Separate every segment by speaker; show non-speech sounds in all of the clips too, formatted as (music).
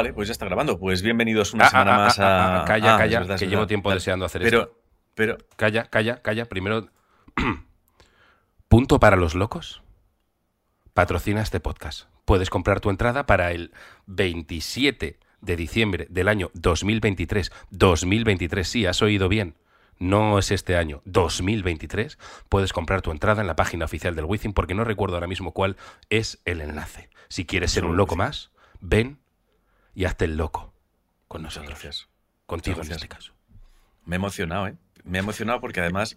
Speaker 1: Vale, pues ya está grabando. Pues bienvenidos una
Speaker 2: Ah,
Speaker 1: semana
Speaker 2: ah,
Speaker 1: más
Speaker 2: ah,
Speaker 1: a.
Speaker 2: ah, calla, calla,
Speaker 1: verdad,
Speaker 2: que llevo tiempo deseando hacer
Speaker 1: pero,
Speaker 2: esto.
Speaker 1: Pero,
Speaker 2: Calla, calla, calla. Primero, (clears throat) punto para los locos. Patrocina este podcast. Puedes comprar tu entrada para el 27 de diciembre del año 2023. 2023, sí, has oído bien. No es este año, 2023. Puedes comprar tu entrada en la página oficial del Wizzing porque no recuerdo ahora mismo cuál es el enlace. Si quieres ser un loco más, ven y hazte el loco con nosotros.
Speaker 1: gracias.
Speaker 2: Contigo en este caso.
Speaker 1: Me he emocionado, ¿eh? Me he emocionado porque además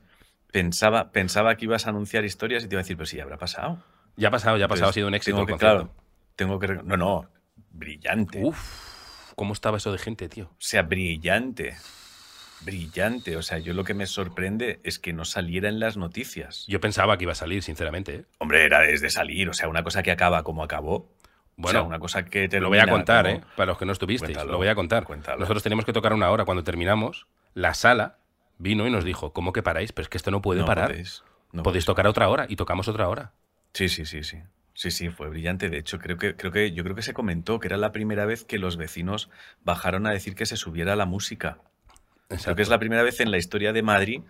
Speaker 1: pensaba, pensaba que ibas a anunciar historias y te iba a decir, pero sí, habrá pasado.
Speaker 2: Ya ha pasado, ya ha pasado, ha sido un éxito
Speaker 1: tengo que, claro, tengo que. No, no, brillante.
Speaker 2: Uf, ¿cómo estaba eso de gente, tío?
Speaker 1: O sea, brillante. Brillante. O sea, yo lo que me sorprende es que no saliera en las noticias.
Speaker 2: Yo pensaba que iba a salir, sinceramente. ¿eh?
Speaker 1: Hombre, era desde salir. O sea, una cosa que acaba como acabó.
Speaker 2: Bueno,
Speaker 1: o sea, una cosa que te
Speaker 2: Lo voy a contar,
Speaker 1: como-
Speaker 2: ¿eh? Para los que no estuvisteis,
Speaker 1: Cuéntalo,
Speaker 2: lo voy a contar.
Speaker 1: cuéntalo.
Speaker 2: Nosotros teníamos que tocar una hora. Cuando terminamos, la sala vino y nos dijo, ¿cómo que paráis? Pero es que esto no puede
Speaker 1: No
Speaker 2: parar.
Speaker 1: podéis, no
Speaker 2: Podéis tocar otra hora y tocamos otra hora.
Speaker 1: Sí, sí, sí, sí. Sí, sí, fue brillante. De hecho, creo que, creo que, yo creo que se comentó que era la primera vez que los vecinos bajaron a decir que se subiera la música. Creo que es la primera vez en la historia de Madrid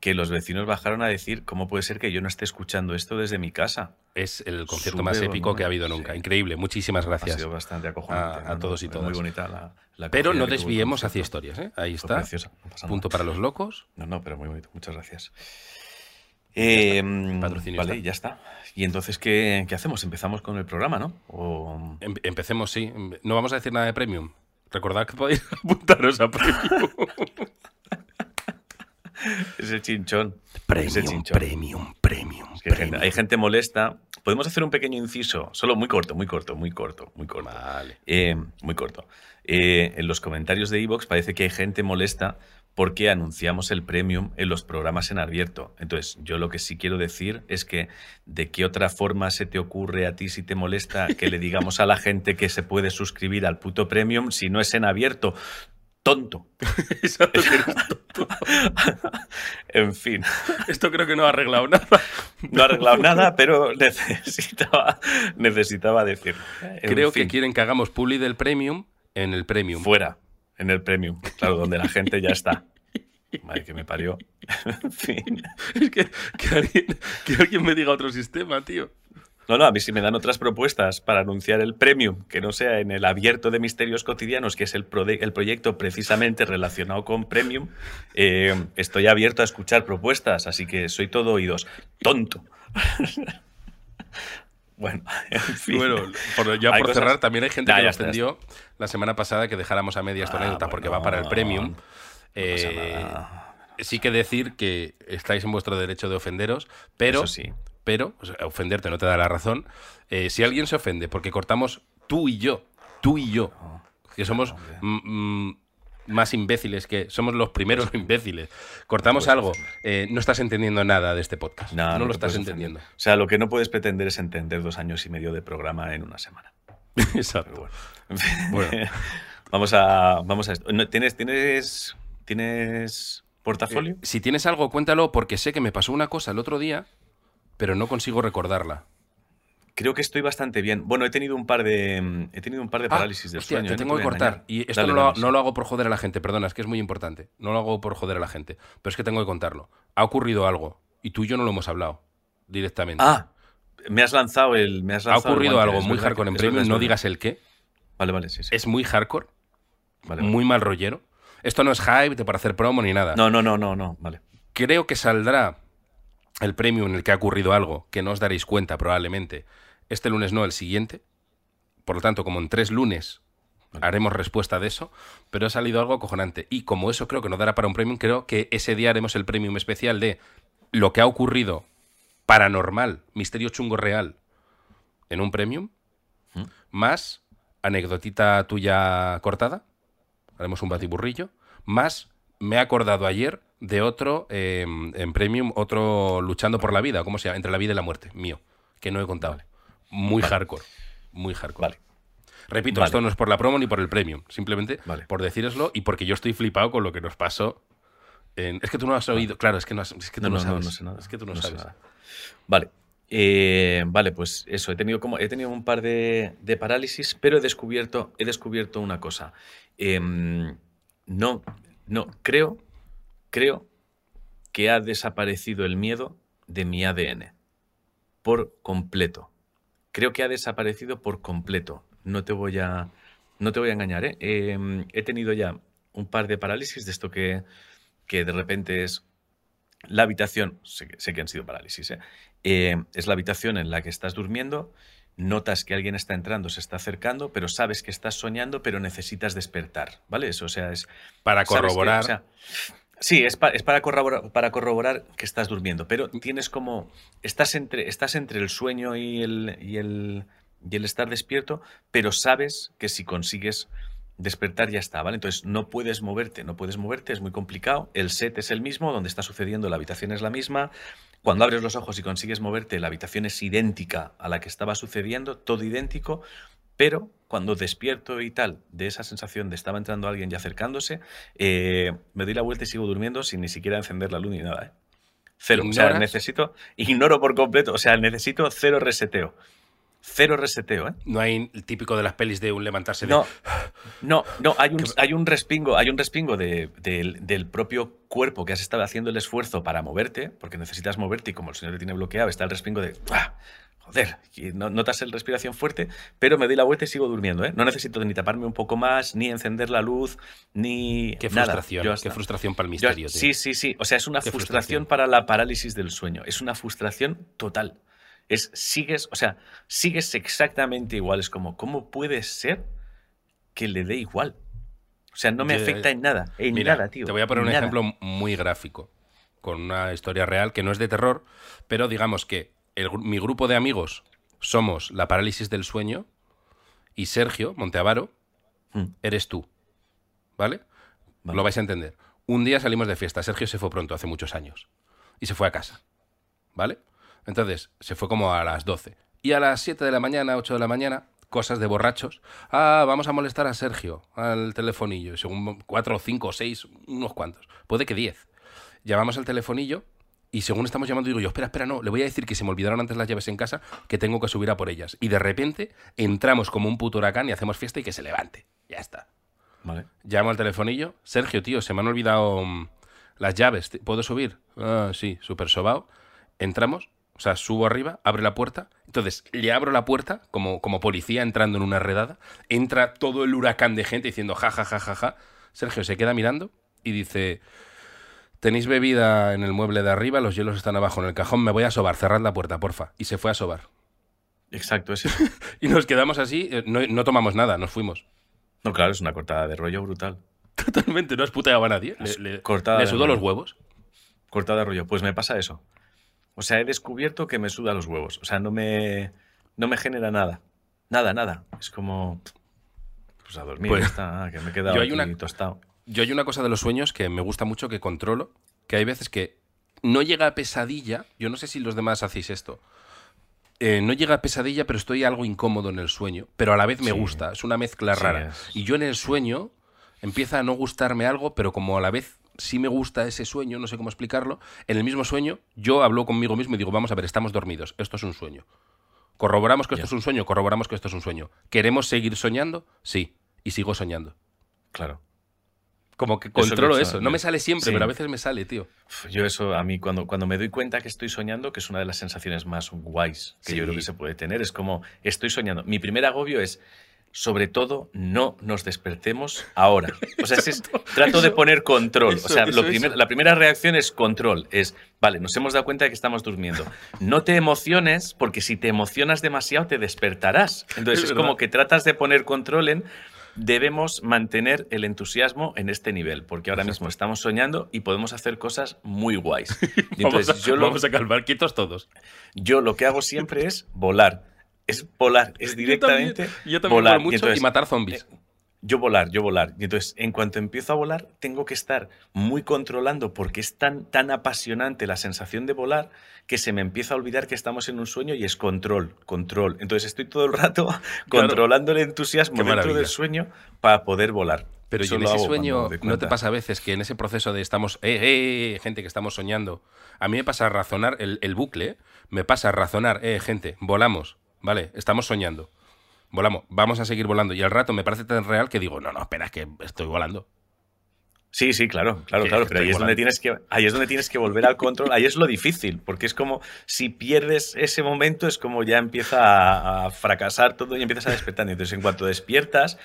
Speaker 1: que los vecinos bajaron a decir cómo puede ser que yo no esté escuchando esto desde mi casa.
Speaker 2: Es el concierto
Speaker 1: Sube
Speaker 2: más épico que ha habido nunca.
Speaker 1: sí.
Speaker 2: Increíble. Muchísimas
Speaker 1: Ha
Speaker 2: gracias.
Speaker 1: sido bastante acojonante.
Speaker 2: a- todos y todas.
Speaker 1: Muy bonita la, la
Speaker 2: Pero no desviemos hacia historias, ¿eh? Ahí está.
Speaker 1: preciosa, no pasa
Speaker 2: Punto para los locos.
Speaker 1: No, no, pero muy bonito. Muchas gracias. Eh,
Speaker 2: Patrocinio
Speaker 1: vale,
Speaker 2: está.
Speaker 1: ya está. Y entonces, ¿qué, qué hacemos? Empezamos con el programa, ¿no? O...
Speaker 2: Em- empecemos, sí. No vamos a decir nada de Premium. Recordad que podéis (laughs) apuntaros a Premium.
Speaker 1: Ese chinchón. Ese
Speaker 2: premium,
Speaker 1: chinchón.
Speaker 2: Premium, Premium,
Speaker 1: Es que hay, gente,
Speaker 2: Premium.
Speaker 1: hay gente molesta. Podemos hacer un pequeño inciso, solo muy corto, muy corto, muy corto, muy corto.
Speaker 2: Vale.
Speaker 1: Eh, muy corto. Eh, en los comentarios de Evox parece que hay gente molesta porque anunciamos el premium en los programas en abierto. Entonces, yo lo que sí quiero decir es que de qué otra forma se te ocurre a ti si te molesta que le digamos a la gente que se puede suscribir al puto premium si no es en abierto. Tonto. (laughs)
Speaker 2: Exacto, que eres (laughs) tonto.
Speaker 1: En fin.
Speaker 2: Esto creo que no ha arreglado nada.
Speaker 1: No ha arreglado nada, pero necesitaba, necesitaba decirlo. En
Speaker 2: Creo
Speaker 1: fin,
Speaker 2: que quieren que hagamos publi del Premium en el Premium.
Speaker 1: Fuera, en el premium. Claro, donde la gente ya está. Madre que me parió. (laughs) En fin.
Speaker 2: Es que, que alguien, que alguien me diga otro sistema, tío.
Speaker 1: No, no, a mí si me dan otras propuestas para anunciar el premium, que no sea en el abierto de misterios cotidianos, que es el, prode- el proyecto precisamente relacionado con premium, eh, estoy abierto a escuchar propuestas, así que soy todo oídos. Tonto. (laughs) bueno, en fin.
Speaker 2: Bueno, por- ya por
Speaker 1: cosas-
Speaker 2: cerrar, también hay gente
Speaker 1: Nah,
Speaker 2: que
Speaker 1: ya
Speaker 2: nos ofendió la semana pasada que dejáramos a media esta
Speaker 1: Ah,
Speaker 2: anécdota porque va para el Premium. Eh, sí que decir que estáis en vuestro derecho de ofenderos, pero
Speaker 1: sí.
Speaker 2: Pero o sea, ofenderte no te da la razón. Eh, si alguien se ofende porque cortamos tú y yo, tú y yo, que somos más imbéciles que somos los primeros (laughs) imbéciles, cortamos algo, eh, no estás entendiendo nada de este podcast. No,
Speaker 1: No,
Speaker 2: lo estás entendiendo.
Speaker 1: O sea, lo que no puedes pretender es entender dos años y medio de programa en una semana. (laughs)
Speaker 2: Exacto.
Speaker 1: bueno.
Speaker 2: Bueno. (laughs)
Speaker 1: vamos a vamos a esto. ¿Tienes tienes tienes portafolio?
Speaker 2: Eh, si tienes algo, cuéntalo porque sé que me pasó una cosa el otro día, pero no consigo recordarla.
Speaker 1: Creo que estoy bastante bien. Bueno, he tenido un par de mm, he tenido un par de
Speaker 2: Ah,
Speaker 1: parálisis del
Speaker 2: hostia,
Speaker 1: sueño.
Speaker 2: te
Speaker 1: ¿eh? No
Speaker 2: tengo que cortar.
Speaker 1: engañar.
Speaker 2: Y esto
Speaker 1: Dale,
Speaker 2: no, lo, no hago por joder a la gente, perdona, es que es muy importante. No lo hago por joder a la gente, pero es que tengo que contarlo. Ha ocurrido algo y tú y yo no lo hemos hablado directamente.
Speaker 1: Ah, me has lanzado el me has
Speaker 2: ha
Speaker 1: lanzado
Speaker 2: ocurrido
Speaker 1: guante,
Speaker 2: algo muy hardcore
Speaker 1: que-
Speaker 2: en Premium, no digas el qué.
Speaker 1: Vale, vale, sí, sí.
Speaker 2: Es muy hardcore,
Speaker 1: Vale, vale.
Speaker 2: muy mal rollero. Esto no es hype para hacer promo ni nada.
Speaker 1: No, no, no, no, no, vale.
Speaker 2: Creo que saldrá el premio en el que ha ocurrido algo, que no os daréis cuenta probablemente. Este lunes no, el siguiente. Por lo tanto, como en tres lunes haremos respuesta de eso, pero ha salido algo acojonante. Y como eso creo que no dará para un premium, creo que ese día haremos el premium especial de lo que ha ocurrido paranormal, misterio chungo real, en un premium,
Speaker 1: ¿Mm?
Speaker 2: más anecdotita tuya cortada, haremos un batiburrillo, más me he acordado ayer de otro eh, en premium, otro luchando por la vida, ¿cómo se llama? Entre la vida y la muerte, mío, que no he contado. Muy hardcore, muy hardcore.
Speaker 1: Vale.
Speaker 2: Repito, esto no es por la promo ni por el premium, simplemente
Speaker 1: Vale.
Speaker 2: por decíroslo y porque yo estoy flipado con lo que nos pasó. en- Es que tú no has oído, claro, es que, no has- es que tú
Speaker 1: No,
Speaker 2: no,
Speaker 1: no, no,
Speaker 2: sabes.
Speaker 1: no sé nada.
Speaker 2: Es que tú no,
Speaker 1: sé
Speaker 2: sabes.
Speaker 1: nada. Vale. Eh, vale, pues eso, he tenido, como, he tenido un par de, parálisis, pero he descubierto, he descubierto una cosa. Em, no, no, creo, creo que ha desaparecido el miedo de mi ADN por completo. Creo que ha desaparecido por completo. No te voy a, no te voy a engañar. ¿eh? Em, he tenido ya un par de parálisis de esto que, que de repente es la habitación, sé, que han sido parálisis, ¿eh? Eh, es la habitación en la que estás durmiendo, notas que alguien está entrando, se está acercando, pero sabes que estás soñando, pero necesitas despertar, ¿vale? Eso, o sea, es...
Speaker 2: Para corroborar...
Speaker 1: sí, es, es para, corroborar, para corroborar que estás durmiendo, pero tienes como... Estás entre, estás entre el sueño y el, y el, y el estar despierto, pero sabes que si consigues despertar ya está, ¿vale? Entonces no puedes moverte, no puedes moverte, es muy complicado. El set es el mismo, donde está sucediendo, la habitación es la misma. Cuando abres los ojos y consigues moverte, la habitación es idéntica a la que estaba sucediendo, todo idéntico, pero cuando despierto y tal, de esa sensación de estaba entrando alguien y acercándose, eh, me doy la vuelta y sigo durmiendo sin ni siquiera encender la luz ni nada, ¿eh? Cero. O sea, necesito, ignoro por completo, o sea, necesito cero reseteo. Cero reseteo, ¿eh?
Speaker 2: No hay el típico de las pelis de un levantarse
Speaker 1: de... No, no, no hay, un, hay un respingo, hay un respingo del propio cuerpo que has estado haciendo el esfuerzo para moverte, porque necesitas moverte y como el señor te tiene bloqueado, está el respingo de... ¡Ah! Joder, no, notas el respiración fuerte, pero me doy la vuelta y sigo durmiendo, ¿eh? No necesito ni taparme un poco más, ni encender la luz, ni
Speaker 2: Qué frustración, qué frustración para el misterio.
Speaker 1: sí, sí, sí. O sea, es una frustración para la parálisis del sueño. Es una frustración total es sigues, o sea, sigues exactamente igual. Es como, ¿cómo puede ser que le dé igual? O sea, no me afecta en nada, en nada, tío.
Speaker 2: Te voy a poner un ejemplo muy gráfico, con una historia real que no es de terror, pero digamos que mi grupo de amigos somos la parálisis del sueño y Sergio Monteavaro hmm. eres tú. ¿Vale? Lo vais a entender. Un día salimos de fiesta. Sergio se fue pronto, hace muchos años. Y se fue a casa. ¿Vale? Entonces, se fue como a las 12. Y a las 7 de la mañana, 8 de la mañana, cosas de borrachos. Ah, vamos a molestar a Sergio al telefonillo. Según 4, 5, 6, unos cuantos. Puede que 10. Llamamos al telefonillo y según estamos llamando, digo yo, espera, espera, no, le voy a decir que se me olvidaron antes las llaves en casa, que tengo que subir a por ellas. Y de repente entramos como un puto huracán y hacemos fiesta y que se levante. Ya está.
Speaker 1: Vale.
Speaker 2: Llamo al telefonillo. Sergio, tío, se me han olvidado mm, las llaves. ¿Puedo subir? Ah, sí, súper sobao. Entramos o sea, subo arriba, abre la puerta. Entonces, le abro la puerta como, como policía entrando en una redada. Entra todo el huracán de gente diciendo ja, ja, ja, ja, ja. Sergio se queda mirando y dice: Tenéis bebida en el mueble de arriba, los hielos están abajo en el cajón, me voy a sobar, cerrad la puerta, porfa. Y se fue a sobar.
Speaker 1: Exacto, eso. (laughs)
Speaker 2: y nos quedamos así, eh, no, tomamos nada, nos fuimos.
Speaker 1: No, claro, es una cortada de rollo brutal. (laughs)
Speaker 2: Totalmente, no has puteado a nadie. Le, le sudó los huevos.
Speaker 1: Cortada de rollo. Pues me pasa eso. O sea, he descubierto que me suda los huevos. O sea, no me, no me genera nada. Nada, nada. Es como. Pues a dormir, pues, está, que me he quedado yo una, tostado.
Speaker 2: Yo hay una cosa de los sueños que me gusta mucho, que controlo, que hay veces que no llega a pesadilla. Yo no sé si los demás hacéis esto. Eh, no llega a pesadilla, pero estoy algo incómodo en el sueño. Pero a la vez me gusta. Es una mezcla rara. Y yo en el sueño empieza a no gustarme algo, pero como a la vez sí me gusta ese sueño, no sé cómo explicarlo, en el mismo sueño yo hablo conmigo mismo y digo, vamos a ver, estamos dormidos, esto es un sueño. Corroboramos que esto es un sueño, corroboramos que esto es un sueño. ¿Queremos seguir soñando? Sí, y sigo soñando.
Speaker 1: Claro.
Speaker 2: Como que controlo eso. No me sale siempre, pero a veces me sale, tío.
Speaker 1: Yo eso, a mí, cuando, cuando me doy cuenta que estoy soñando, que es una de las sensaciones más guays que yo creo que se puede tener, es como, estoy soñando. Mi primer agobio es, sobre todo, no nos despertemos ahora. (laughs) O sea, trato de poner control. o sea, la primera reacción es control. Es, vale, nos hemos dado cuenta de que estamos durmiendo. No te emociones, porque si te emocionas demasiado te despertarás. Entonces es, como que tratas de poner control en debemos mantener el entusiasmo en este nivel, porque ahora mismo estamos soñando y podemos hacer cosas muy guays. (laughs)
Speaker 2: entonces, vamos, a, yo vamos a calmar quietos todos.
Speaker 1: Yo lo que hago siempre es volar es volar, es directamente
Speaker 2: yo también, volar. mucho y, matar zombies. Eh,
Speaker 1: yo volar, yo volar. Y entonces, en cuanto empiezo a volar, tengo que estar muy controlando porque es tan, tan apasionante la sensación de volar que se me empieza a olvidar que estamos en un sueño y es control, control. Entonces estoy todo el rato (laughs) controlando el entusiasmo dentro del sueño para poder volar.
Speaker 2: Pero
Speaker 1: Eso
Speaker 2: y en ese sueño, ¿no te pasa a veces que en ese proceso de estamos, eh, eh, eh, gente que estamos soñando, a mí me pasa razonar el, el bucle, me pasa razonar, eh, gente, volamos, ¿vale? Estamos soñando, volamos, vamos a seguir volando. Y al rato me parece tan real que digo, no, no, espera, es que estoy volando.
Speaker 1: Sí, sí, claro, claro, claro, pero ahí es, donde tienes que, ahí es donde tienes que volver al control, ahí es lo difícil, porque es como si pierdes ese momento, es como ya empieza a, a fracasar todo y empiezas a despertar. Entonces, en cuanto despiertas,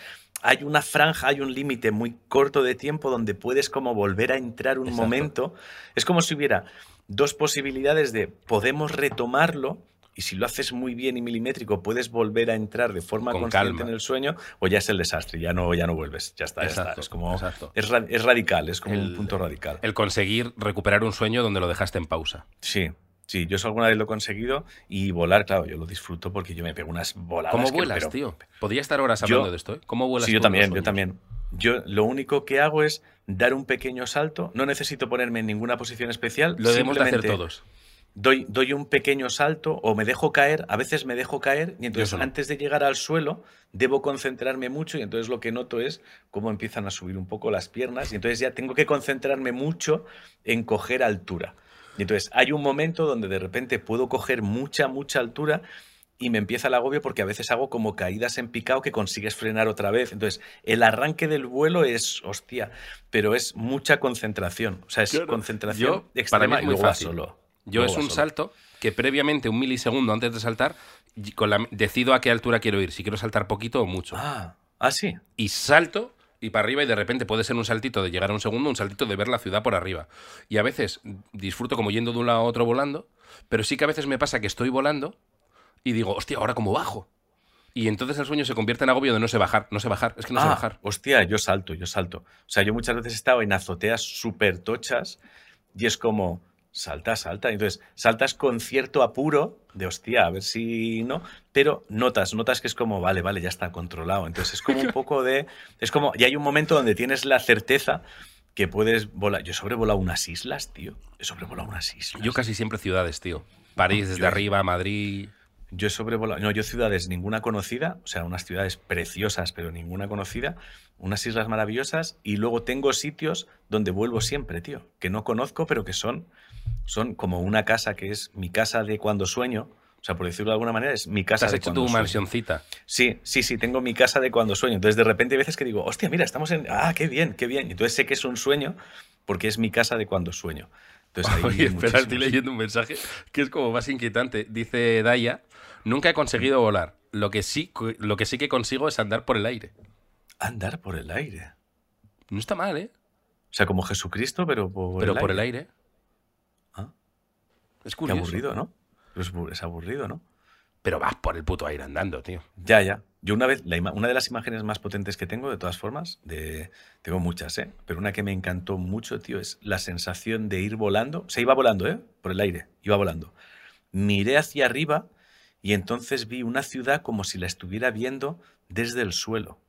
Speaker 1: hay una franja, hay un límite muy corto de tiempo donde puedes como volver a entrar un
Speaker 2: Exacto.
Speaker 1: momento. Es como si hubiera dos posibilidades de podemos retomarlo. Y si lo haces muy bien y milimétrico, puedes volver a entrar de forma
Speaker 2: Con
Speaker 1: consciente
Speaker 2: calma.
Speaker 1: en el sueño, o ya es el desastre, ya no, ya no vuelves, ya está, ya está.
Speaker 2: Exacto,
Speaker 1: Es como es, ra- es radical, es como
Speaker 2: El-
Speaker 1: un punto radical.
Speaker 2: El conseguir recuperar un sueño donde lo dejaste en pausa.
Speaker 1: Sí, sí, yo eso alguna vez lo he conseguido y volar, claro, yo lo disfruto porque yo me pego unas voladas.
Speaker 2: ¿Cómo
Speaker 1: que-
Speaker 2: vuelas,
Speaker 1: pero-
Speaker 2: tío? Podría estar horas
Speaker 1: Yo-
Speaker 2: hablando de esto, ¿eh? ¿Cómo vuelas
Speaker 1: Sí, yo también, yo también. Yo lo único que hago es dar un pequeño salto, no necesito ponerme en ninguna posición especial.
Speaker 2: Lo debemos de hacer todos.
Speaker 1: Doy, doy un pequeño salto o me dejo caer, a veces me dejo caer y entonces antes de llegar al suelo debo concentrarme mucho y entonces lo que noto es cómo empiezan a subir un poco las piernas y entonces ya tengo que concentrarme mucho en coger altura. Y entonces hay un momento donde de repente puedo coger mucha, mucha altura y me empieza el agobio porque a veces hago como caídas en picado que consigues frenar otra vez. Entonces, el arranque del vuelo es, hostia, pero es mucha concentración. O sea, es concentración
Speaker 2: para mí
Speaker 1: extrema
Speaker 2: es
Speaker 1: y luego
Speaker 2: fácil.
Speaker 1: solo.
Speaker 2: Yo
Speaker 1: Luego
Speaker 2: es un salto que previamente, un milisegundo antes de saltar, y con la- decido a qué altura quiero ir, si quiero saltar poquito o mucho.
Speaker 1: Ah, ah, sí.
Speaker 2: Y salto y para arriba y de repente puede ser un saltito de llegar a un segundo, un saltito de ver la ciudad por arriba. Y a veces disfruto como yendo de un lado a otro volando, pero sí que a veces me pasa que estoy volando y digo, hostia, ¿ahora cómo bajo? Y entonces el sueño se convierte en agobio de no sé bajar, no sé bajar, es que no sé
Speaker 1: Ah,
Speaker 2: bajar.
Speaker 1: hostia, yo salto, yo salto. O sea, yo muchas veces he estado en azoteas súper tochas y es como, salta, salta. Entonces, saltas con cierto apuro de, hostia, a ver si no, pero notas, notas que es como, vale, vale, ya está controlado. Entonces, es como un (laughs) poco de, es como, y hay un momento donde tienes la certeza que puedes volar. Yo he sobrevolado unas islas, tío. He sobrevolado unas islas.
Speaker 2: Yo casi siempre ciudades, tío. París desde
Speaker 1: Yo-
Speaker 2: arriba, Madrid.
Speaker 1: Yo he sobrevolado, no, yo ciudades ninguna conocida, o sea, unas ciudades preciosas, pero ninguna conocida, unas islas maravillosas, y luego tengo sitios donde vuelvo siempre, tío, que no conozco, pero que son, son como una casa que es mi casa de cuando sueño, o sea, por decirlo de alguna manera, es mi
Speaker 2: Te
Speaker 1: casa
Speaker 2: has
Speaker 1: de
Speaker 2: hecho
Speaker 1: cuando
Speaker 2: tu
Speaker 1: sueño.
Speaker 2: mansioncita.
Speaker 1: Sí, sí, sí, tengo mi casa de cuando sueño. Entonces, de repente hay veces que digo, hostia, mira, estamos en. Ah, qué bien, qué bien. Y Entonces sé que es un sueño porque es mi casa de cuando sueño. Entonces, ahí (laughs)
Speaker 2: Oye, espera, estoy leyendo un mensaje que es como más inquietante. Dice Daya, nunca he conseguido volar. Lo que sí, lo que sí que consigo es andar por el aire.
Speaker 1: Andar por el aire.
Speaker 2: No está mal, ¿eh?
Speaker 1: O sea, como Jesucristo, pero por
Speaker 2: Pero
Speaker 1: el
Speaker 2: por el
Speaker 1: aire.
Speaker 2: aire.
Speaker 1: Ah.
Speaker 2: Es
Speaker 1: Qué
Speaker 2: curioso.
Speaker 1: aburrido, ¿no? Es aburrido, ¿no?
Speaker 2: Pero vas por el puto aire andando, tío.
Speaker 1: Ya, ya. Yo una vez, la una de las imágenes más potentes que tengo, de todas formas, de, tengo muchas, ¿eh? Pero una que me encantó mucho, tío, es la sensación de ir volando. O sea, iba volando, ¿eh? Por el aire, iba volando. Miré hacia arriba y entonces vi una ciudad como si la estuviera viendo desde el suelo.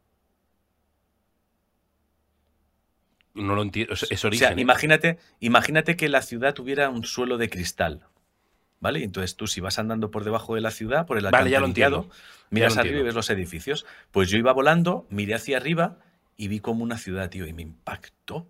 Speaker 2: No lo entiendo. Es, es
Speaker 1: O
Speaker 2: origen.
Speaker 1: sea,
Speaker 2: ¿eh?
Speaker 1: imagínate, imagínate que la ciudad tuviera un suelo de cristal. ¿Vale? Entonces tú, si vas andando por debajo de la ciudad, por el
Speaker 2: Vale, ya lo
Speaker 1: alcantarillado, miras arriba y ves los edificios. Pues yo iba volando, miré hacia arriba y vi como una ciudad, tío, y me impactó.